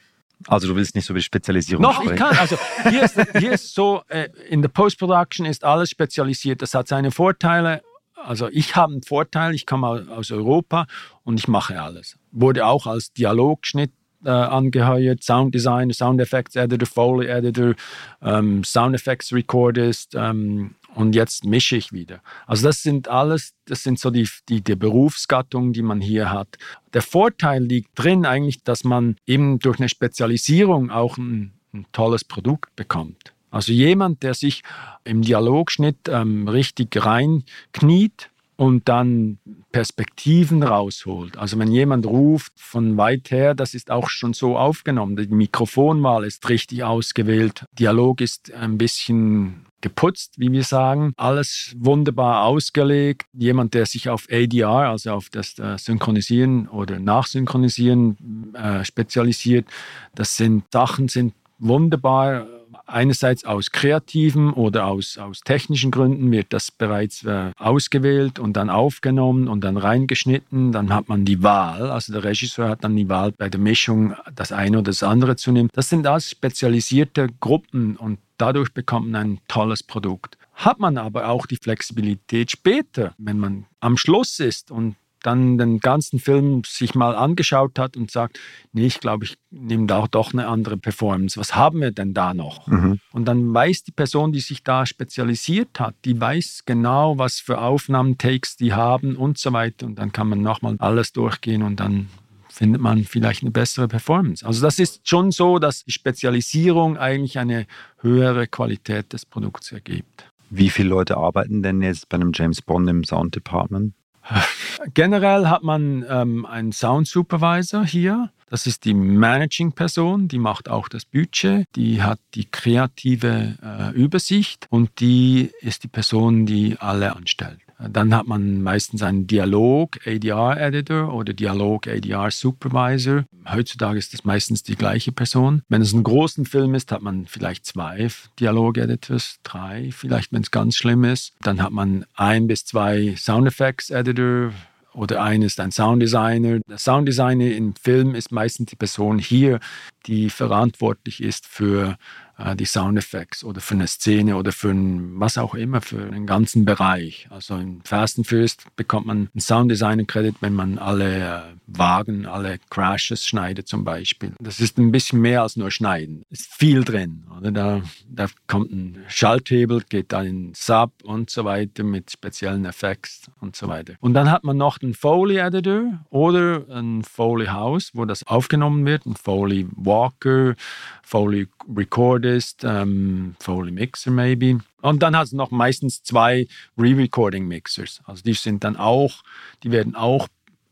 Also du willst nicht so wie Spezialisierung Noch, sprechen. ich kann. Also hier ist, hier ist so, äh, in der Post-Production ist alles spezialisiert. Das hat seine Vorteile. Also ich habe einen Vorteil, ich komme aus Europa und ich mache alles. Wurde auch als Dialogschnitt äh, angeheuert, Sound Designer, Sound Effects Editor, Foley Editor, ähm, Sound Effects Recordist, ähm, und jetzt mische ich wieder. Also das sind alles, das sind so die, die, die Berufsgattungen, die man hier hat. Der Vorteil liegt drin eigentlich, dass man eben durch eine Spezialisierung auch ein, ein tolles Produkt bekommt. Also jemand, der sich im Dialogschnitt ähm, richtig reinkniet und dann Perspektiven rausholt. Also wenn jemand ruft von weit her, das ist auch schon so aufgenommen. Die Mikrofonwahl ist richtig ausgewählt. Dialog ist ein bisschen geputzt, wie wir sagen. Alles wunderbar ausgelegt. Jemand, der sich auf ADR, also auf das äh, Synchronisieren oder Nachsynchronisieren äh, spezialisiert, das sind Sachen, sind wunderbar. Einerseits aus kreativen oder aus, aus technischen Gründen wird das bereits äh, ausgewählt und dann aufgenommen und dann reingeschnitten. Dann hat man die Wahl, also der Regisseur hat dann die Wahl bei der Mischung das eine oder das andere zu nehmen. Das sind alles spezialisierte Gruppen und Dadurch bekommt man ein tolles Produkt. Hat man aber auch die Flexibilität später, wenn man am Schluss ist und dann den ganzen Film sich mal angeschaut hat und sagt, nee, ich glaube, ich nehme da auch doch eine andere Performance. Was haben wir denn da noch? Mhm. Und dann weiß die Person, die sich da spezialisiert hat, die weiß genau, was für Aufnahmen, Takes die haben und so weiter. Und dann kann man nochmal alles durchgehen und dann findet man vielleicht eine bessere Performance. Also das ist schon so, dass die Spezialisierung eigentlich eine höhere Qualität des Produkts ergibt. Wie viele Leute arbeiten denn jetzt bei einem James Bond im Sound Department? Generell hat man ähm, einen Sound Supervisor hier. Das ist die Managing Person, die macht auch das Budget, die hat die kreative äh, Übersicht und die ist die Person, die alle anstellt. Dann hat man meistens einen Dialog ADR Editor oder Dialog ADR Supervisor. Heutzutage ist das meistens die gleiche Person. Wenn es ein großen Film ist, hat man vielleicht zwei Dialog Editors, drei, vielleicht wenn es ganz schlimm ist. Dann hat man ein bis zwei Sound Effects Editor oder einer ist ein Sounddesigner. Der Sounddesigner im Film ist meistens die Person hier, die verantwortlich ist für die Soundeffekte oder für eine Szene oder für ein, was auch immer, für einen ganzen Bereich. Also in Fast and Furious bekommt man einen Sounddesigner-Credit, wenn man alle äh, Wagen, alle Crashes schneidet zum Beispiel. Das ist ein bisschen mehr als nur schneiden. Es ist viel drin. Oder? Da, da kommt ein Schalthebel, geht dann in Sub und so weiter mit speziellen Effekten und so weiter. Und dann hat man noch einen Foley-Editor oder ein Foley House, wo das aufgenommen wird, ein Foley Walker, Foley Recordist, ähm, Foley Mixer maybe. Und dann hat es noch meistens zwei Re-Recording Mixers. Also die sind dann auch, die werden auch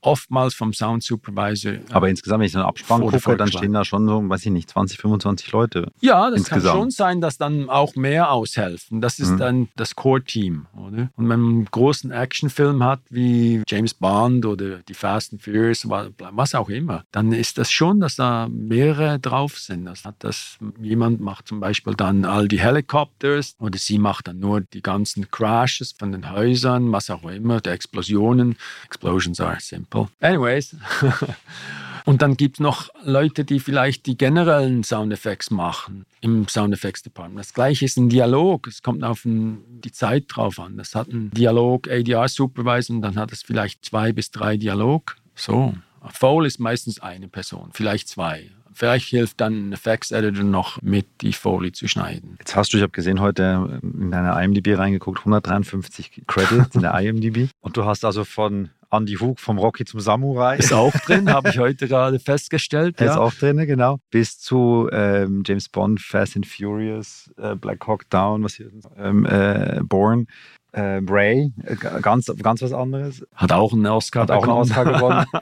oftmals vom Sound Supervisor. Äh, Aber insgesamt, wenn ich so einen Abspann gucke, dann stehen da schon so, weiß ich nicht, 20, 25 Leute. Ja, das insgesamt. kann schon sein, dass dann auch mehr aushelfen. Das ist mhm. dann das Core-Team, oder? Und wenn man einen großen Actionfilm hat, wie James Bond oder die Fast and Furious, was auch immer, dann ist das schon, dass da mehrere drauf sind. Das hat das, jemand macht zum Beispiel dann all die Helicopters oder sie macht dann nur die ganzen Crashes von den Häusern, was auch immer, die Explosionen. Explosions are simple. Apple. Anyways. Und dann gibt es noch Leute, die vielleicht die generellen Soundeffekte machen im Soundeffects Department. Das gleiche ist ein Dialog. Es kommt auf die Zeit drauf an. Das hat ein Dialog ADR Supervisor und dann hat es vielleicht zwei bis drei Dialog. So. Foul ist meistens eine Person, vielleicht zwei. Vielleicht hilft dann ein Effects Editor noch mit, die Folie zu schneiden. Jetzt hast du, ich habe gesehen, heute in deiner IMDb reingeguckt, 153 Credits in der IMDb. Und du hast also von Andy Hug vom Rocky zum Samurai. Ist auch drin, habe ich heute gerade festgestellt. Ja. Ist auch drin, genau. Bis zu ähm, James Bond, Fast and Furious, äh, Black Hawk Down, was hier, ähm, äh, Born. Äh, Ray, äh, ganz, ganz was anderes. Hat auch einen Oscar, Hat auch einen Oscar gewonnen.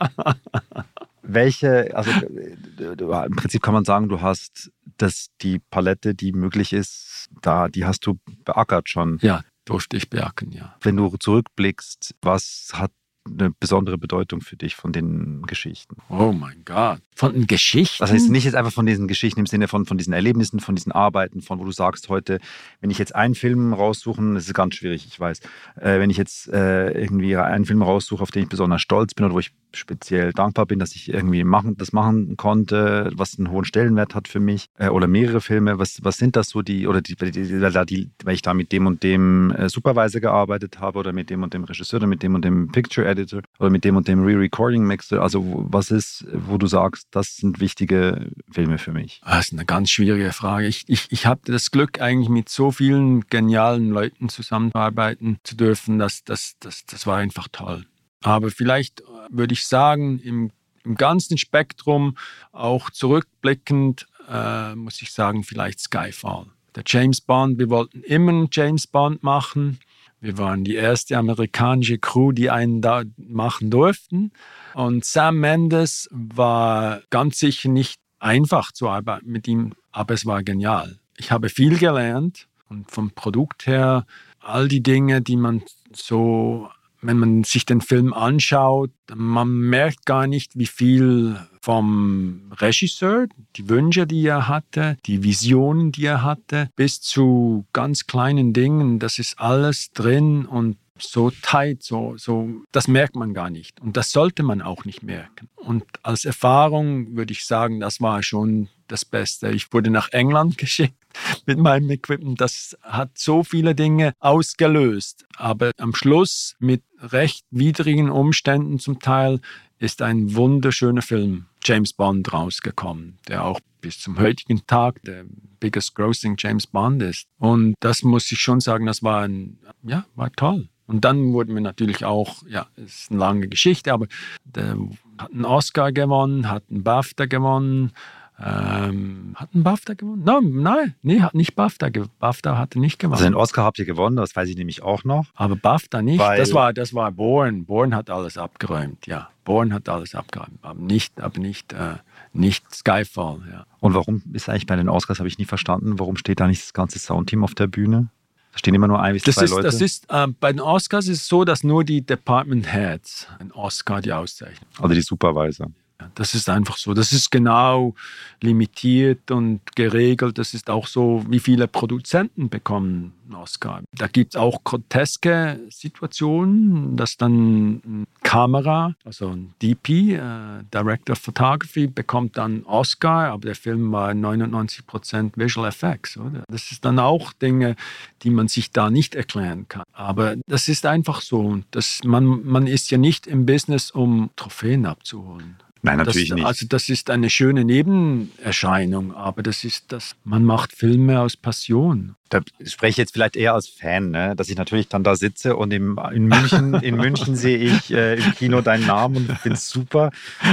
welche, also im Prinzip kann man sagen, du hast das, die Palette, die möglich ist, da, die hast du beackert schon. Ja, durfte ich beackern, ja. Wenn du zurückblickst, was hat eine besondere Bedeutung für dich von den Geschichten? Oh mein Gott. Von den Geschichten? Das heißt nicht jetzt einfach von diesen Geschichten im Sinne von, von diesen Erlebnissen, von diesen Arbeiten, von wo du sagst heute, wenn ich jetzt einen Film raussuchen, das ist ganz schwierig, ich weiß, äh, wenn ich jetzt äh, irgendwie einen Film raussuche, auf den ich besonders stolz bin oder wo ich speziell dankbar bin, dass ich irgendwie machen, das machen konnte, was einen hohen Stellenwert hat für mich äh, oder mehrere Filme, was, was sind das so die, oder die, die, die, die weil ich da mit dem und dem äh, Supervisor gearbeitet habe oder mit dem und dem Regisseur oder mit dem und dem Picture Editor oder mit dem und dem Re-Recording Mixer, also was ist, wo du sagst, das sind wichtige Filme für mich? Ah, das ist eine ganz schwierige Frage. Ich, ich, ich hatte das Glück, eigentlich mit so vielen genialen Leuten zusammenarbeiten zu dürfen. Das, das, das, das war einfach toll. Aber vielleicht würde ich sagen, im, im ganzen Spektrum, auch zurückblickend, äh, muss ich sagen, vielleicht Skyfall. Der James Bond, wir wollten immer einen James Bond machen. Wir waren die erste amerikanische Crew, die einen da machen durften. Und Sam Mendes war ganz sicher nicht einfach zu arbeiten mit ihm, aber es war genial. Ich habe viel gelernt und vom Produkt her all die Dinge, die man so, wenn man sich den Film anschaut, man merkt gar nicht, wie viel vom Regisseur, die Wünsche, die er hatte, die Visionen, die er hatte, bis zu ganz kleinen Dingen, das ist alles drin und so tight, so, so, das merkt man gar nicht. Und das sollte man auch nicht merken. Und als Erfahrung würde ich sagen, das war schon das Beste. Ich wurde nach England geschickt mit meinem Equipment. Das hat so viele Dinge ausgelöst. Aber am Schluss mit recht widrigen Umständen zum Teil ist ein wunderschöner Film, James Bond, rausgekommen, der auch bis zum heutigen Tag der biggest grossing James Bond ist. Und das muss ich schon sagen, das war ein, ja, war toll. Und dann wurden wir natürlich auch, ja, ist eine lange Geschichte, aber der hat einen Oscar gewonnen, hat einen BAFTA gewonnen, ähm, hat einen BAFTA gewonnen? No, nein, nee, hat nicht BAFTA. BAFTA hatte nicht gewonnen. Also den Oscar habt ihr gewonnen, das weiß ich nämlich auch noch. Aber BAFTA nicht. das war, das war Bourne. Bourne hat alles abgeräumt, ja. Bourne hat alles abgeräumt, aber nicht, aber nicht, äh, nicht Skyfall, ja. Und warum ist eigentlich bei den Oscars, habe ich nie verstanden, warum steht da nicht das ganze Soundteam auf der Bühne? Da stehen immer nur ein bis das zwei ist, Leute. Das ist, äh, bei den Oscars ist es so, dass nur die Department Heads einen Oscar die auszeichnen. Also die Supervisor. Das ist einfach so. Das ist genau limitiert und geregelt. Das ist auch so, wie viele Produzenten bekommen einen Oscar. Da gibt es auch groteske Situationen, dass dann Kamera, also ein DP, äh, Director of Photography, bekommt dann Oscar, aber der Film war 99% Visual Effects. Oder? Das ist dann auch Dinge, die man sich da nicht erklären kann. Aber das ist einfach so. Das, man, man ist ja nicht im Business, um Trophäen abzuholen. Nein, natürlich das, nicht. Also das ist eine schöne Nebenerscheinung, aber das ist das, man macht Filme aus Passion. Da spreche ich jetzt vielleicht eher als Fan, ne? dass ich natürlich dann da sitze und im, in München, in München sehe ich äh, im Kino deinen Namen und finde es super.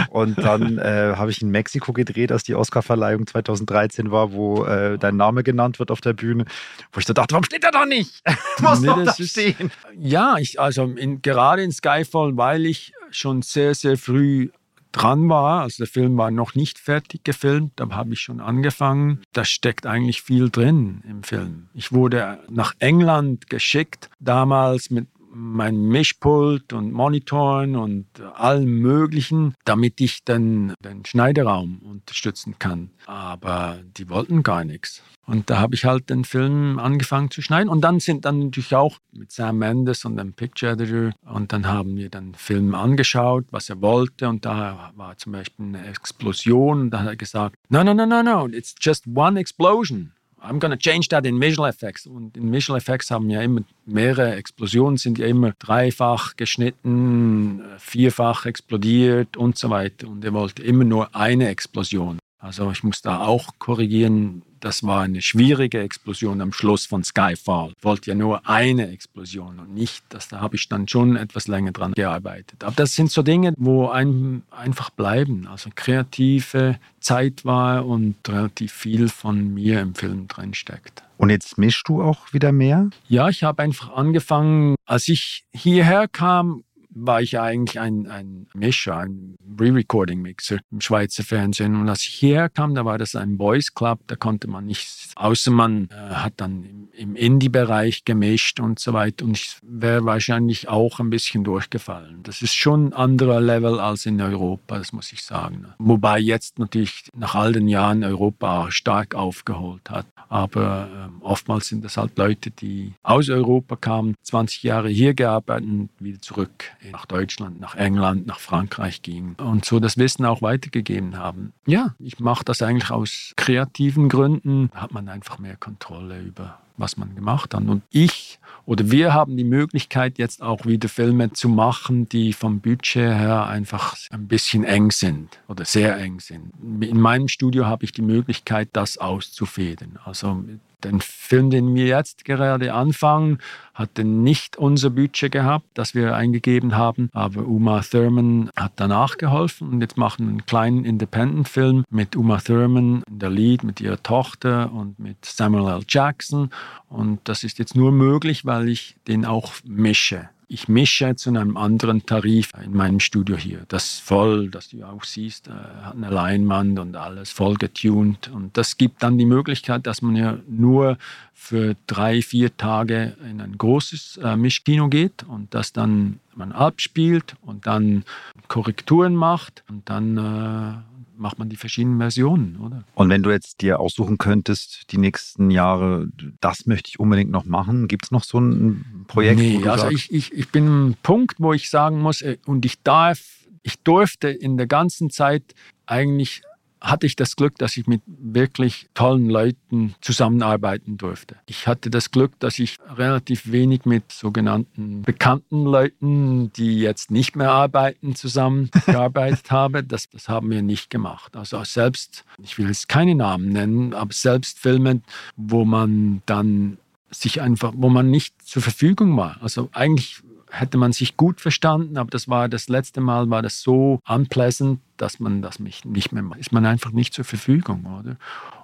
Und dann äh, habe ich in Mexiko gedreht, als die Oscarverleihung 2013 war, wo äh, dein Name genannt wird auf der Bühne, wo ich da dachte, warum steht er da nicht? Muss nee, doch da stehen. Ja, ich, also in, gerade in Skyfall, weil ich schon sehr, sehr früh dran war. Also der Film war noch nicht fertig gefilmt, da habe ich schon angefangen. Da steckt eigentlich viel drin im Film. Ich wurde nach England geschickt, damals mit mein Mischpult und Monitoren und allem Möglichen, damit ich dann den Schneideraum unterstützen kann. Aber die wollten gar nichts. Und da habe ich halt den Film angefangen zu schneiden. Und dann sind dann natürlich auch mit Sam Mendes und dem Picture Editor. Und dann haben wir den Film angeschaut, was er wollte. Und da war zum Beispiel eine Explosion. Und da hat er gesagt, no, no, no, no, no, it's just one explosion. I'm gonna change that in Visual Effects. Und in Visual Effects haben ja immer mehrere Explosionen, sind ja immer dreifach geschnitten, vierfach explodiert und so weiter. Und er wollte immer nur eine Explosion. Also ich muss da auch korrigieren, das war eine schwierige Explosion am Schluss von Skyfall. Ich wollte ja nur eine Explosion und nicht, das, da habe ich dann schon etwas länger dran gearbeitet. Aber das sind so Dinge, wo einem einfach bleiben. Also kreative Zeit war und relativ viel von mir im Film drin steckt. Und jetzt mischst du auch wieder mehr? Ja, ich habe einfach angefangen, als ich hierher kam, war ich eigentlich ein, ein Mischer, ein Re-Recording-Mixer im Schweizer Fernsehen. Und als ich hierher kam, da war das ein Boys Club, da konnte man nichts, außer man äh, hat dann im, im Indie-Bereich gemischt und so weiter. Und ich wäre wahrscheinlich auch ein bisschen durchgefallen. Das ist schon ein anderer Level als in Europa, das muss ich sagen. Wobei jetzt natürlich nach all den Jahren Europa stark aufgeholt hat. Aber äh, oftmals sind das halt Leute, die aus Europa kamen, 20 Jahre hier gearbeitet und wieder zurück nach Deutschland, nach England, nach Frankreich gingen und so das Wissen auch weitergegeben haben. Ja, ich mache das eigentlich aus kreativen Gründen. Da hat man einfach mehr Kontrolle über was man gemacht hat. Und ich oder wir haben die Möglichkeit, jetzt auch wieder Filme zu machen, die vom Budget her einfach ein bisschen eng sind oder sehr eng sind. In meinem Studio habe ich die Möglichkeit, das auszufäden. Also den Film, den wir jetzt gerade anfangen, hatte nicht unser Budget gehabt, das wir eingegeben haben, aber Uma Thurman hat danach geholfen und jetzt machen wir einen kleinen Independent-Film mit Uma Thurman in der Lead, mit ihrer Tochter und mit Samuel L. Jackson und das ist jetzt nur möglich, weil ich den auch mische ich mische zu einem anderen Tarif in meinem Studio hier. Das voll, das du auch siehst, äh, hat eine Leinwand und alles voll getuned. Und das gibt dann die Möglichkeit, dass man ja nur für drei, vier Tage in ein großes äh, Mischkino geht und das dann man abspielt und dann Korrekturen macht und dann äh, macht man die verschiedenen Versionen, oder? Und wenn du jetzt dir aussuchen könntest, die nächsten Jahre, das möchte ich unbedingt noch machen, gibt es noch so ein Projekt? Nee, also ich, ich, ich bin am Punkt, wo ich sagen muss, äh, und ich darf, ich durfte in der ganzen Zeit eigentlich hatte ich das Glück, dass ich mit wirklich tollen Leuten zusammenarbeiten durfte. Ich hatte das Glück, dass ich relativ wenig mit sogenannten bekannten Leuten, die jetzt nicht mehr arbeiten, zusammengearbeitet habe. Das, das haben wir nicht gemacht. Also selbst, ich will jetzt keine Namen nennen, aber selbst Filme, wo man dann sich einfach, wo man nicht zur Verfügung war. Also eigentlich hätte man sich gut verstanden, aber das war das letzte Mal, war das so unpleasant, dass man das nicht mehr macht. Ist man einfach nicht zur Verfügung, oder?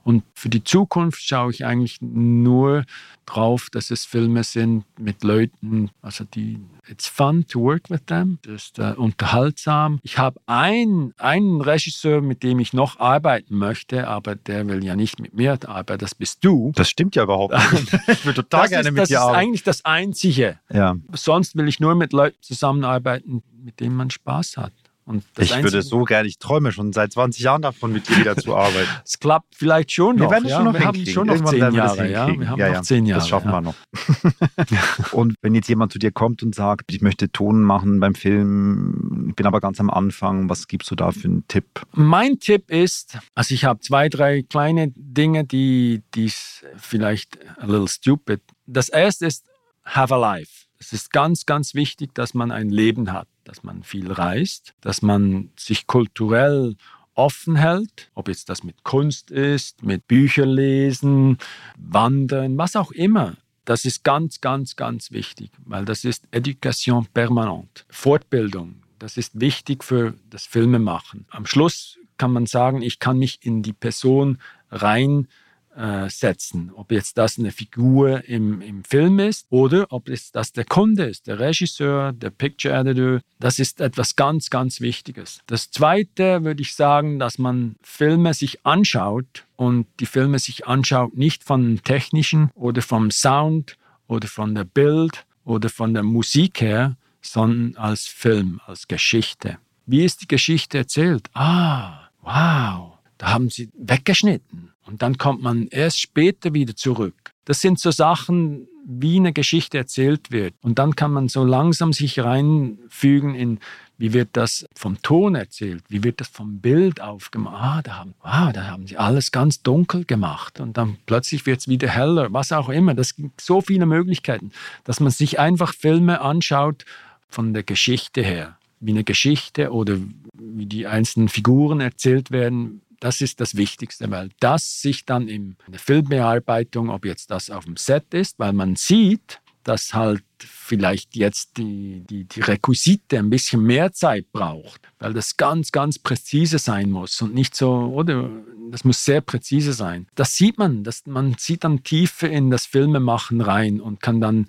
Und für die Zukunft schaue ich eigentlich nur drauf, dass es Filme sind mit Leuten, also die, it's fun to work with them, das ist äh, unterhaltsam. Ich habe ein, einen Regisseur, mit dem ich noch arbeiten möchte, aber der will ja nicht mit mir arbeiten, das bist du. Das stimmt ja überhaupt nicht. ich würde total das gerne ist, mit dir arbeiten. Das ist eigentlich das Einzige. Ja. Sonst will ich nur mit Leuten zusammenarbeiten, mit denen man Spaß hat. Und ich Einzige, würde so gerne, ich träume schon seit 20 Jahren davon, mit dir wieder zu arbeiten. Es klappt vielleicht schon noch. Wir, werden ja? schon noch wir haben schon noch zehn Jahre. Ja? Wir haben ja, noch zehn Jahre. Das schaffen wir noch. und wenn jetzt jemand zu dir kommt und sagt, ich möchte Ton machen beim Film, ich bin aber ganz am Anfang, was gibst du da für einen Tipp? Mein Tipp ist, also ich habe zwei, drei kleine Dinge, die, die vielleicht a little stupid. Das erste ist, have a life. Es ist ganz, ganz wichtig, dass man ein Leben hat, dass man viel reist, dass man sich kulturell offen hält, ob jetzt das mit Kunst ist, mit Büchern lesen, Wandern, was auch immer. Das ist ganz, ganz, ganz wichtig, weil das ist Education permanente, Fortbildung. Das ist wichtig für das Filmemachen. Am Schluss kann man sagen, ich kann mich in die Person rein äh, setzen. Ob jetzt das eine Figur im, im Film ist oder ob es das der Kunde ist, der Regisseur, der Picture Editor. Das ist etwas ganz, ganz Wichtiges. Das Zweite würde ich sagen, dass man Filme sich anschaut und die Filme sich anschaut nicht von technischen oder vom Sound oder von der Bild oder von der Musik her, sondern als Film, als Geschichte. Wie ist die Geschichte erzählt? Ah, wow, da haben sie weggeschnitten. Und dann kommt man erst später wieder zurück. Das sind so Sachen, wie eine Geschichte erzählt wird. Und dann kann man so langsam sich reinfügen in, wie wird das vom Ton erzählt, wie wird das vom Bild aufgemacht. Ah, da haben, ah, da haben sie alles ganz dunkel gemacht und dann plötzlich wird es wieder heller, was auch immer. Das gibt so viele Möglichkeiten, dass man sich einfach Filme anschaut von der Geschichte her, wie eine Geschichte oder wie die einzelnen Figuren erzählt werden, das ist das Wichtigste, weil das sich dann in der Filmbearbeitung, ob jetzt das auf dem Set ist, weil man sieht, dass halt vielleicht jetzt die, die, die Requisite ein bisschen mehr Zeit braucht, weil das ganz, ganz präzise sein muss und nicht so, oder das muss sehr präzise sein. Das sieht man, das, man sieht dann Tiefe in das Filmemachen rein und kann dann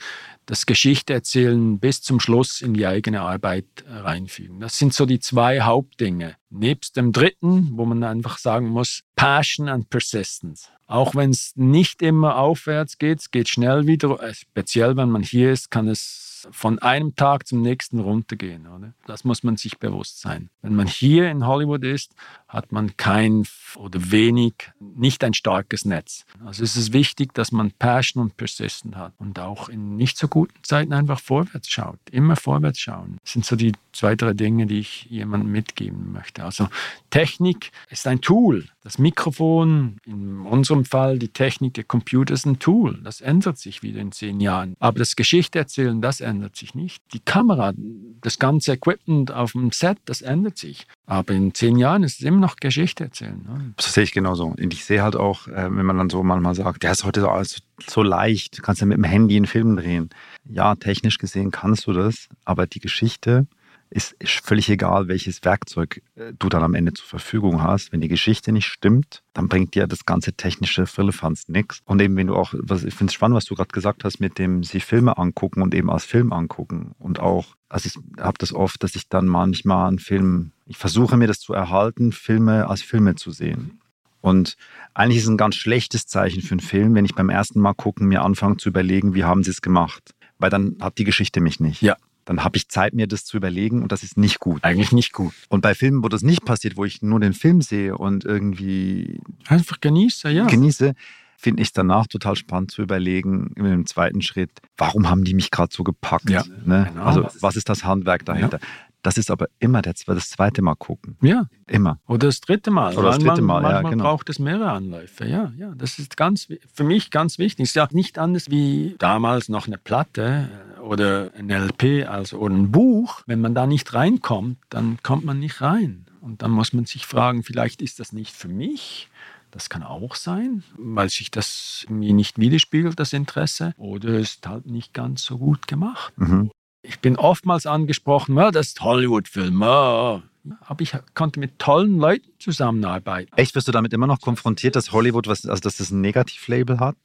das Geschichte erzählen bis zum Schluss in die eigene Arbeit reinfügen. Das sind so die zwei Hauptdinge. Nebst dem dritten, wo man einfach sagen muss, Passion and Persistence. Auch wenn es nicht immer aufwärts geht, es geht schnell wieder, äh, speziell wenn man hier ist, kann es von einem Tag zum nächsten runtergehen. Oder? Das muss man sich bewusst sein. Wenn man hier in Hollywood ist, hat man kein oder wenig, nicht ein starkes Netz. Also es ist wichtig, dass man Passion und Persistence hat und auch in nicht so guten Zeiten einfach vorwärts schaut. Immer vorwärts schauen. Das sind so die zwei, drei Dinge, die ich jemandem mitgeben möchte. Also Technik ist ein Tool. Das Mikrofon, in unserem Fall die Technik, der Computer ist ein Tool. Das ändert sich wieder in zehn Jahren. Aber das Geschichte erzählen, das ändert sich nicht. Die Kamera, das ganze Equipment auf dem Set, das ändert sich. Aber in zehn Jahren ist es immer noch Geschichte erzählen. Ne? Das sehe ich genauso. Und ich sehe halt auch, äh, wenn man dann so manchmal sagt, der ist heute so, alles so leicht, du kannst ja mit dem Handy einen Film drehen. Ja, technisch gesehen kannst du das, aber die Geschichte, ist völlig egal, welches Werkzeug äh, du dann am Ende zur Verfügung hast. Wenn die Geschichte nicht stimmt, dann bringt dir das ganze technische Firlefanz nichts. Und eben, wenn du auch, was, ich finde es spannend, was du gerade gesagt hast, mit dem sich Filme angucken und eben als Film angucken. Und auch, also ich habe das oft, dass ich dann manchmal einen Film, ich versuche mir das zu erhalten, Filme als Filme zu sehen. Und eigentlich ist es ein ganz schlechtes Zeichen für einen Film, wenn ich beim ersten Mal gucken mir anfange zu überlegen, wie haben sie es gemacht. Weil dann hat die Geschichte mich nicht. Ja, dann habe ich Zeit, mir das zu überlegen und das ist nicht gut. Eigentlich nicht gut. Und bei Filmen, wo das nicht passiert, wo ich nur den Film sehe und irgendwie einfach genieße, ja. Genieße, finde ich es danach total spannend zu überlegen, im zweiten Schritt, warum haben die mich gerade so gepackt? Ja, ne? genau. Also was ist das Handwerk dahinter? Ja. Das ist aber immer das, das zweite Mal gucken. Ja. Immer. Oder das dritte Mal. Oder das dritte Mal, man, ja, genau. braucht es mehrere Anläufe. Ja, ja. Das ist ganz, für mich ganz wichtig. Es ist ja nicht anders wie damals noch eine Platte oder ein LP also, oder ein Buch. Wenn man da nicht reinkommt, dann kommt man nicht rein. Und dann muss man sich fragen, vielleicht ist das nicht für mich. Das kann auch sein, weil sich das mir nicht widerspiegelt, das Interesse. Oder es ist halt nicht ganz so gut gemacht. Mhm. Ich bin oftmals angesprochen, ja, das ist Hollywood-Film. Ja. Aber ich konnte mit tollen Leuten zusammenarbeiten. Echt, wirst du damit immer noch konfrontiert, dass Hollywood, was, also dass das ein Negativlabel hat?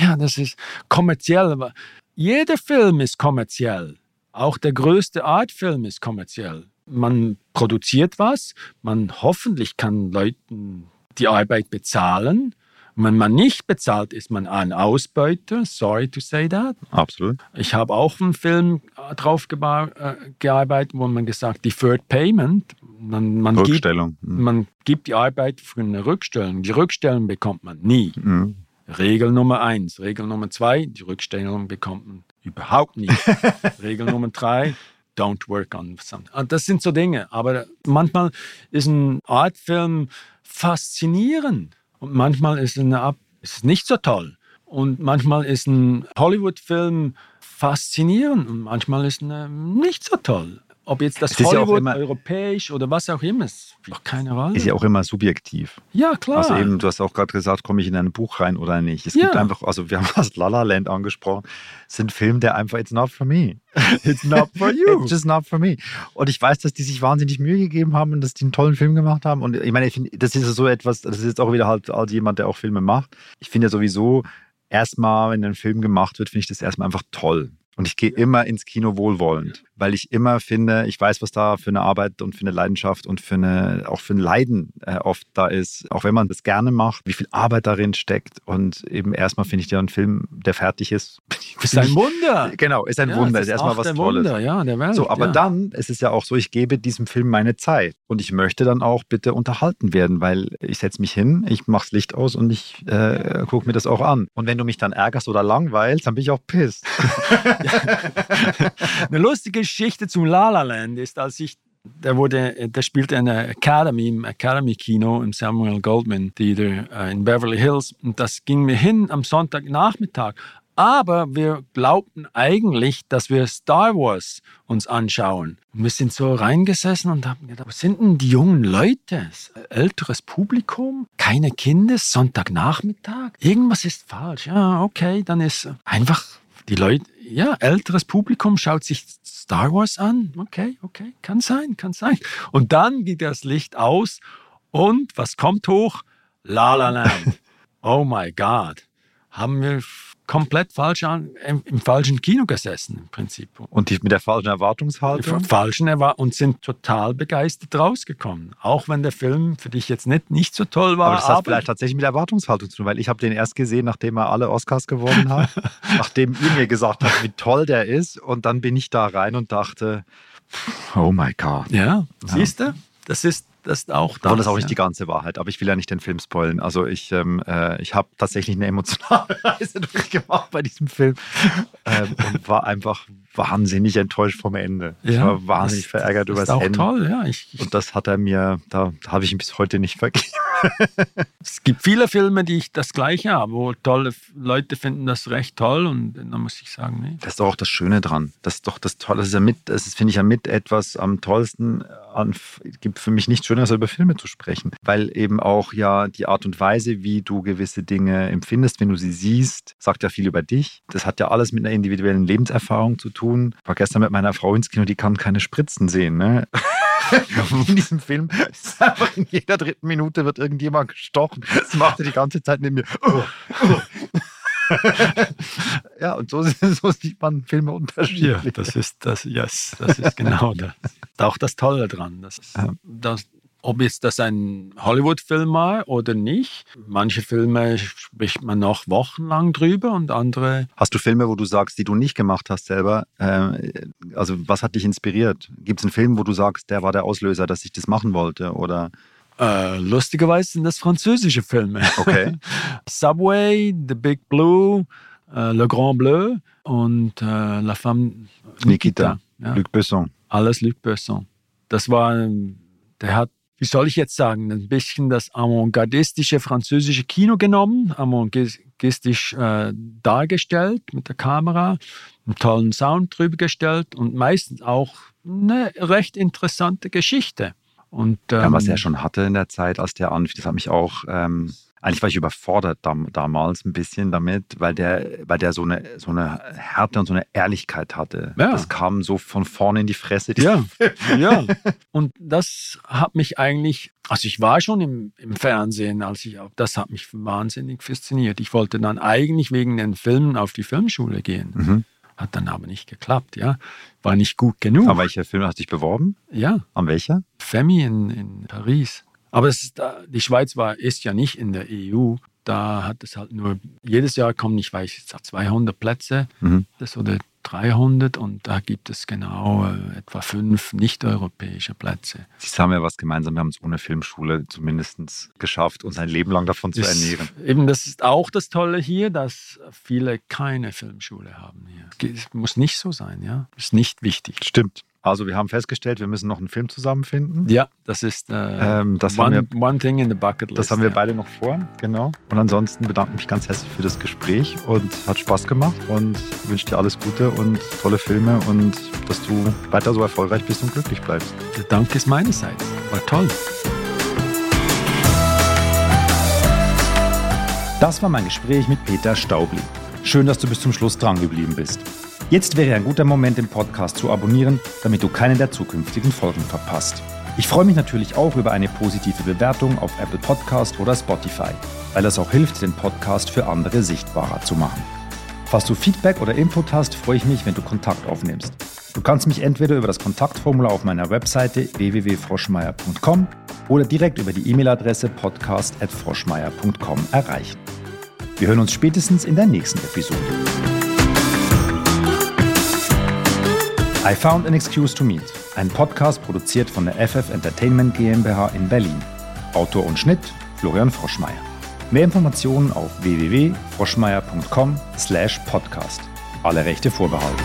Ja, das ist kommerziell. Jeder Film ist kommerziell. Auch der größte Artfilm ist kommerziell. Man produziert was, man hoffentlich kann Leuten die Arbeit bezahlen wenn man nicht bezahlt, ist man ein Ausbeuter. Sorry to say that. Absolut. Ich habe auch einen Film äh, drauf äh, gearbeitet, wo man gesagt Deferred Payment, Man, man, gibt, man gibt die Arbeit für eine Rückstellung. Die Rückstellung bekommt man nie. Mhm. Regel Nummer eins. Regel Nummer zwei, die Rückstellung bekommt man überhaupt nie. Regel Nummer drei, don't work on something. Ah, das sind so Dinge. Aber manchmal ist ein Artfilm faszinierend und manchmal ist, eine, ist es nicht so toll. Und manchmal ist ein Hollywood-Film faszinierend und manchmal ist er nicht so toll. Ob jetzt das Hollywood, ja immer, europäisch oder was auch immer, ist keine Rolle. Ist ja auch immer subjektiv. Ja, klar. Also eben, du hast auch gerade gesagt, komme ich in ein Buch rein oder nicht. Es ja. gibt einfach, also wir haben das La La Land angesprochen, es ist ein Film, der einfach, it's not for me. It's not for you. It's just not for me. Und ich weiß, dass die sich wahnsinnig Mühe gegeben haben und dass die einen tollen Film gemacht haben. Und ich meine, ich finde, das ist so etwas, das ist jetzt auch wieder halt als jemand, der auch Filme macht. Ich finde ja sowieso, erstmal, wenn ein Film gemacht wird, finde ich das erstmal einfach toll. Und ich gehe immer ins Kino wohlwollend, weil ich immer finde, ich weiß, was da für eine Arbeit und für eine Leidenschaft und für eine, auch für ein Leiden äh, oft da ist. Auch wenn man das gerne macht, wie viel Arbeit darin steckt. Und eben erstmal finde ich ja ein Film, der fertig ist. Ist ein Wunder. Genau, ist ein ja, Wunder. Ist, ist erstmal was Tolles. Wunder, ja, der Welt, so, aber ja. dann ist es ja auch so, ich gebe diesem Film meine Zeit. Und ich möchte dann auch bitte unterhalten werden, weil ich setze mich hin, ich mache das Licht aus und ich äh, gucke mir das auch an. Und wenn du mich dann ärgerst oder langweilst, dann bin ich auch pisst. Eine lustige Geschichte zum La La Land ist, als ich der wurde, der spielte in der Academy, im Academy Kino im Samuel Goldman Theater äh, in Beverly Hills. Und das ging mir hin am Sonntagnachmittag. Aber wir glaubten eigentlich, dass wir Star Wars uns anschauen. Und wir sind so reingesessen und haben gedacht, was sind denn die jungen Leute? Älteres Publikum? Keine Kinder? Sonntagnachmittag? Irgendwas ist falsch. Ja, okay, dann ist einfach die Leute, ja, älteres Publikum schaut sich Star Wars an. Okay, okay, kann sein, kann sein. Und dann geht das Licht aus und was kommt hoch? La La Land. Oh my God. Haben wir komplett falsch an, im, im, falschen Kino gesessen im Prinzip. Und die mit der falschen Erwartungshaltung? Falschen Erwart und sind total begeistert rausgekommen. Auch wenn der Film für dich jetzt nicht, nicht so toll war. Aber das hat vielleicht tatsächlich mit Erwartungshaltung zu tun, weil ich habe den erst gesehen, nachdem er alle Oscars gewonnen hat, nachdem ihr mir gesagt habt, wie toll der ist. Und dann bin ich da rein und dachte, oh my God. Ja, ja. siehst du? Das ist das ist auch das. Und das ist auch nicht ja. die ganze Wahrheit, aber ich will ja nicht den Film spoilen. Also ich, ähm, äh, ich habe tatsächlich eine emotionale Reise durchgemacht bei diesem Film ähm, und war einfach wahnsinnig enttäuscht vom Ende. Ja, ich war wahnsinnig das, verärgert über das, das Ende. toll, ja. Ich, ich, und das hat er mir, da habe ich ihn bis heute nicht vergeben. es gibt viele Filme, die ich das Gleiche habe, wo tolle Leute finden das recht toll und dann muss ich sagen, nee. Das ist doch auch das Schöne dran. Das ist doch das Tolle. Das ist ja mit, das finde ich ja mit etwas am tollsten. Es gibt für mich nichts Schöneres, über Filme zu sprechen, weil eben auch ja die Art und Weise, wie du gewisse Dinge empfindest, wenn du sie siehst, sagt ja viel über dich. Das hat ja alles mit einer individuellen Lebenserfahrung zu tun. Ich war gestern mit meiner Frau ins Kino, die kann keine Spritzen sehen. Ne? in diesem Film ist einfach in jeder dritten Minute wird irgendjemand gestochen. Das macht er die ganze Zeit neben mir. ja, und so, so, sieht man Filme unterschiedlich. Ja, das ist das, yes, das ist genau das. Auch das Tolle dran. Das, das, ob jetzt das ein Hollywood-Film war oder nicht. Manche Filme spricht man noch wochenlang drüber und andere. Hast du Filme, wo du sagst, die du nicht gemacht hast selber? Äh, also was hat dich inspiriert? Gibt es einen Film, wo du sagst, der war der Auslöser, dass ich das machen wollte? Oder? Äh, lustigerweise sind das französische Filme. Okay. Subway, The Big Blue, äh, Le Grand Bleu und äh, La Femme Nikita. Nikita ja. Luc Besson. Alles Luc Besson. Das war, der hat wie soll ich jetzt sagen, ein bisschen das avantgardistische französische Kino genommen, avantgardistisch äh, dargestellt mit der Kamera, einen tollen Sound drüber gestellt und meistens auch eine recht interessante Geschichte. Und, ähm, ja, was er schon hatte in der Zeit, als der anfing, das hat mich auch ähm, eigentlich war ich überfordert dam damals ein bisschen damit, weil der, weil der so eine, so eine Härte und so eine Ehrlichkeit hatte. Ja. Das kam so von vorne in die Fresse. Ja, ja. Und das hat mich eigentlich, also ich war schon im, im Fernsehen, als ich, das hat mich wahnsinnig fasziniert. Ich wollte dann eigentlich wegen den Filmen auf die Filmschule gehen. Mhm. Hat dann aber nicht geklappt, ja. War nicht gut genug. An welcher Film hast du dich beworben? Ja. An welcher? Femi in, in Paris. Aber ist, die Schweiz war, ist ja nicht in der EU. Da hat es halt nur, jedes Jahr kommen, ich weiß, 200 Plätze. Mhm. Das oder 300 und da gibt es genau äh, etwa fünf nicht-europäische Plätze. Sie haben ja was gemeinsam, wir haben es ohne Filmschule zumindest geschafft, uns ein Leben lang davon zu ernähren. Eben, das ist auch das Tolle hier, dass viele keine Filmschule haben hier. Es muss nicht so sein, ja. Ist nicht wichtig. Stimmt. Also wir haben festgestellt, wir müssen noch einen Film zusammenfinden. Ja, das ist äh, ähm, das one, wir, one thing in the bucket list. Das haben wir ja. beide noch vor, genau. Und ansonsten bedanke ich mich ganz herzlich für das Gespräch und hat Spaß gemacht und wünsche dir alles Gute und tolle Filme und dass du weiter so erfolgreich bist und glücklich bleibst. Der Dank ist meinerseits. War toll. Das war mein Gespräch mit Peter Staubli. Schön, dass du bis zum Schluss dran geblieben bist. Jetzt wäre ein guter Moment, den Podcast zu abonnieren, damit du keine der zukünftigen Folgen verpasst. Ich freue mich natürlich auch über eine positive Bewertung auf Apple Podcast oder Spotify, weil das auch hilft, den Podcast für andere sichtbarer zu machen. Falls du Feedback oder Input hast, freue ich mich, wenn du Kontakt aufnimmst. Du kannst mich entweder über das Kontaktformular auf meiner Webseite www.froschmeier.com oder direkt über die E-Mail-Adresse podcast.froschmeier.com erreichen. Wir hören uns spätestens in der nächsten Episode. I Found an Excuse to Meet, ein Podcast produziert von der FF Entertainment GmbH in Berlin. Autor und Schnitt Florian Froschmeier. Mehr Informationen auf www.froschmeier.com/podcast. Alle Rechte vorbehalten.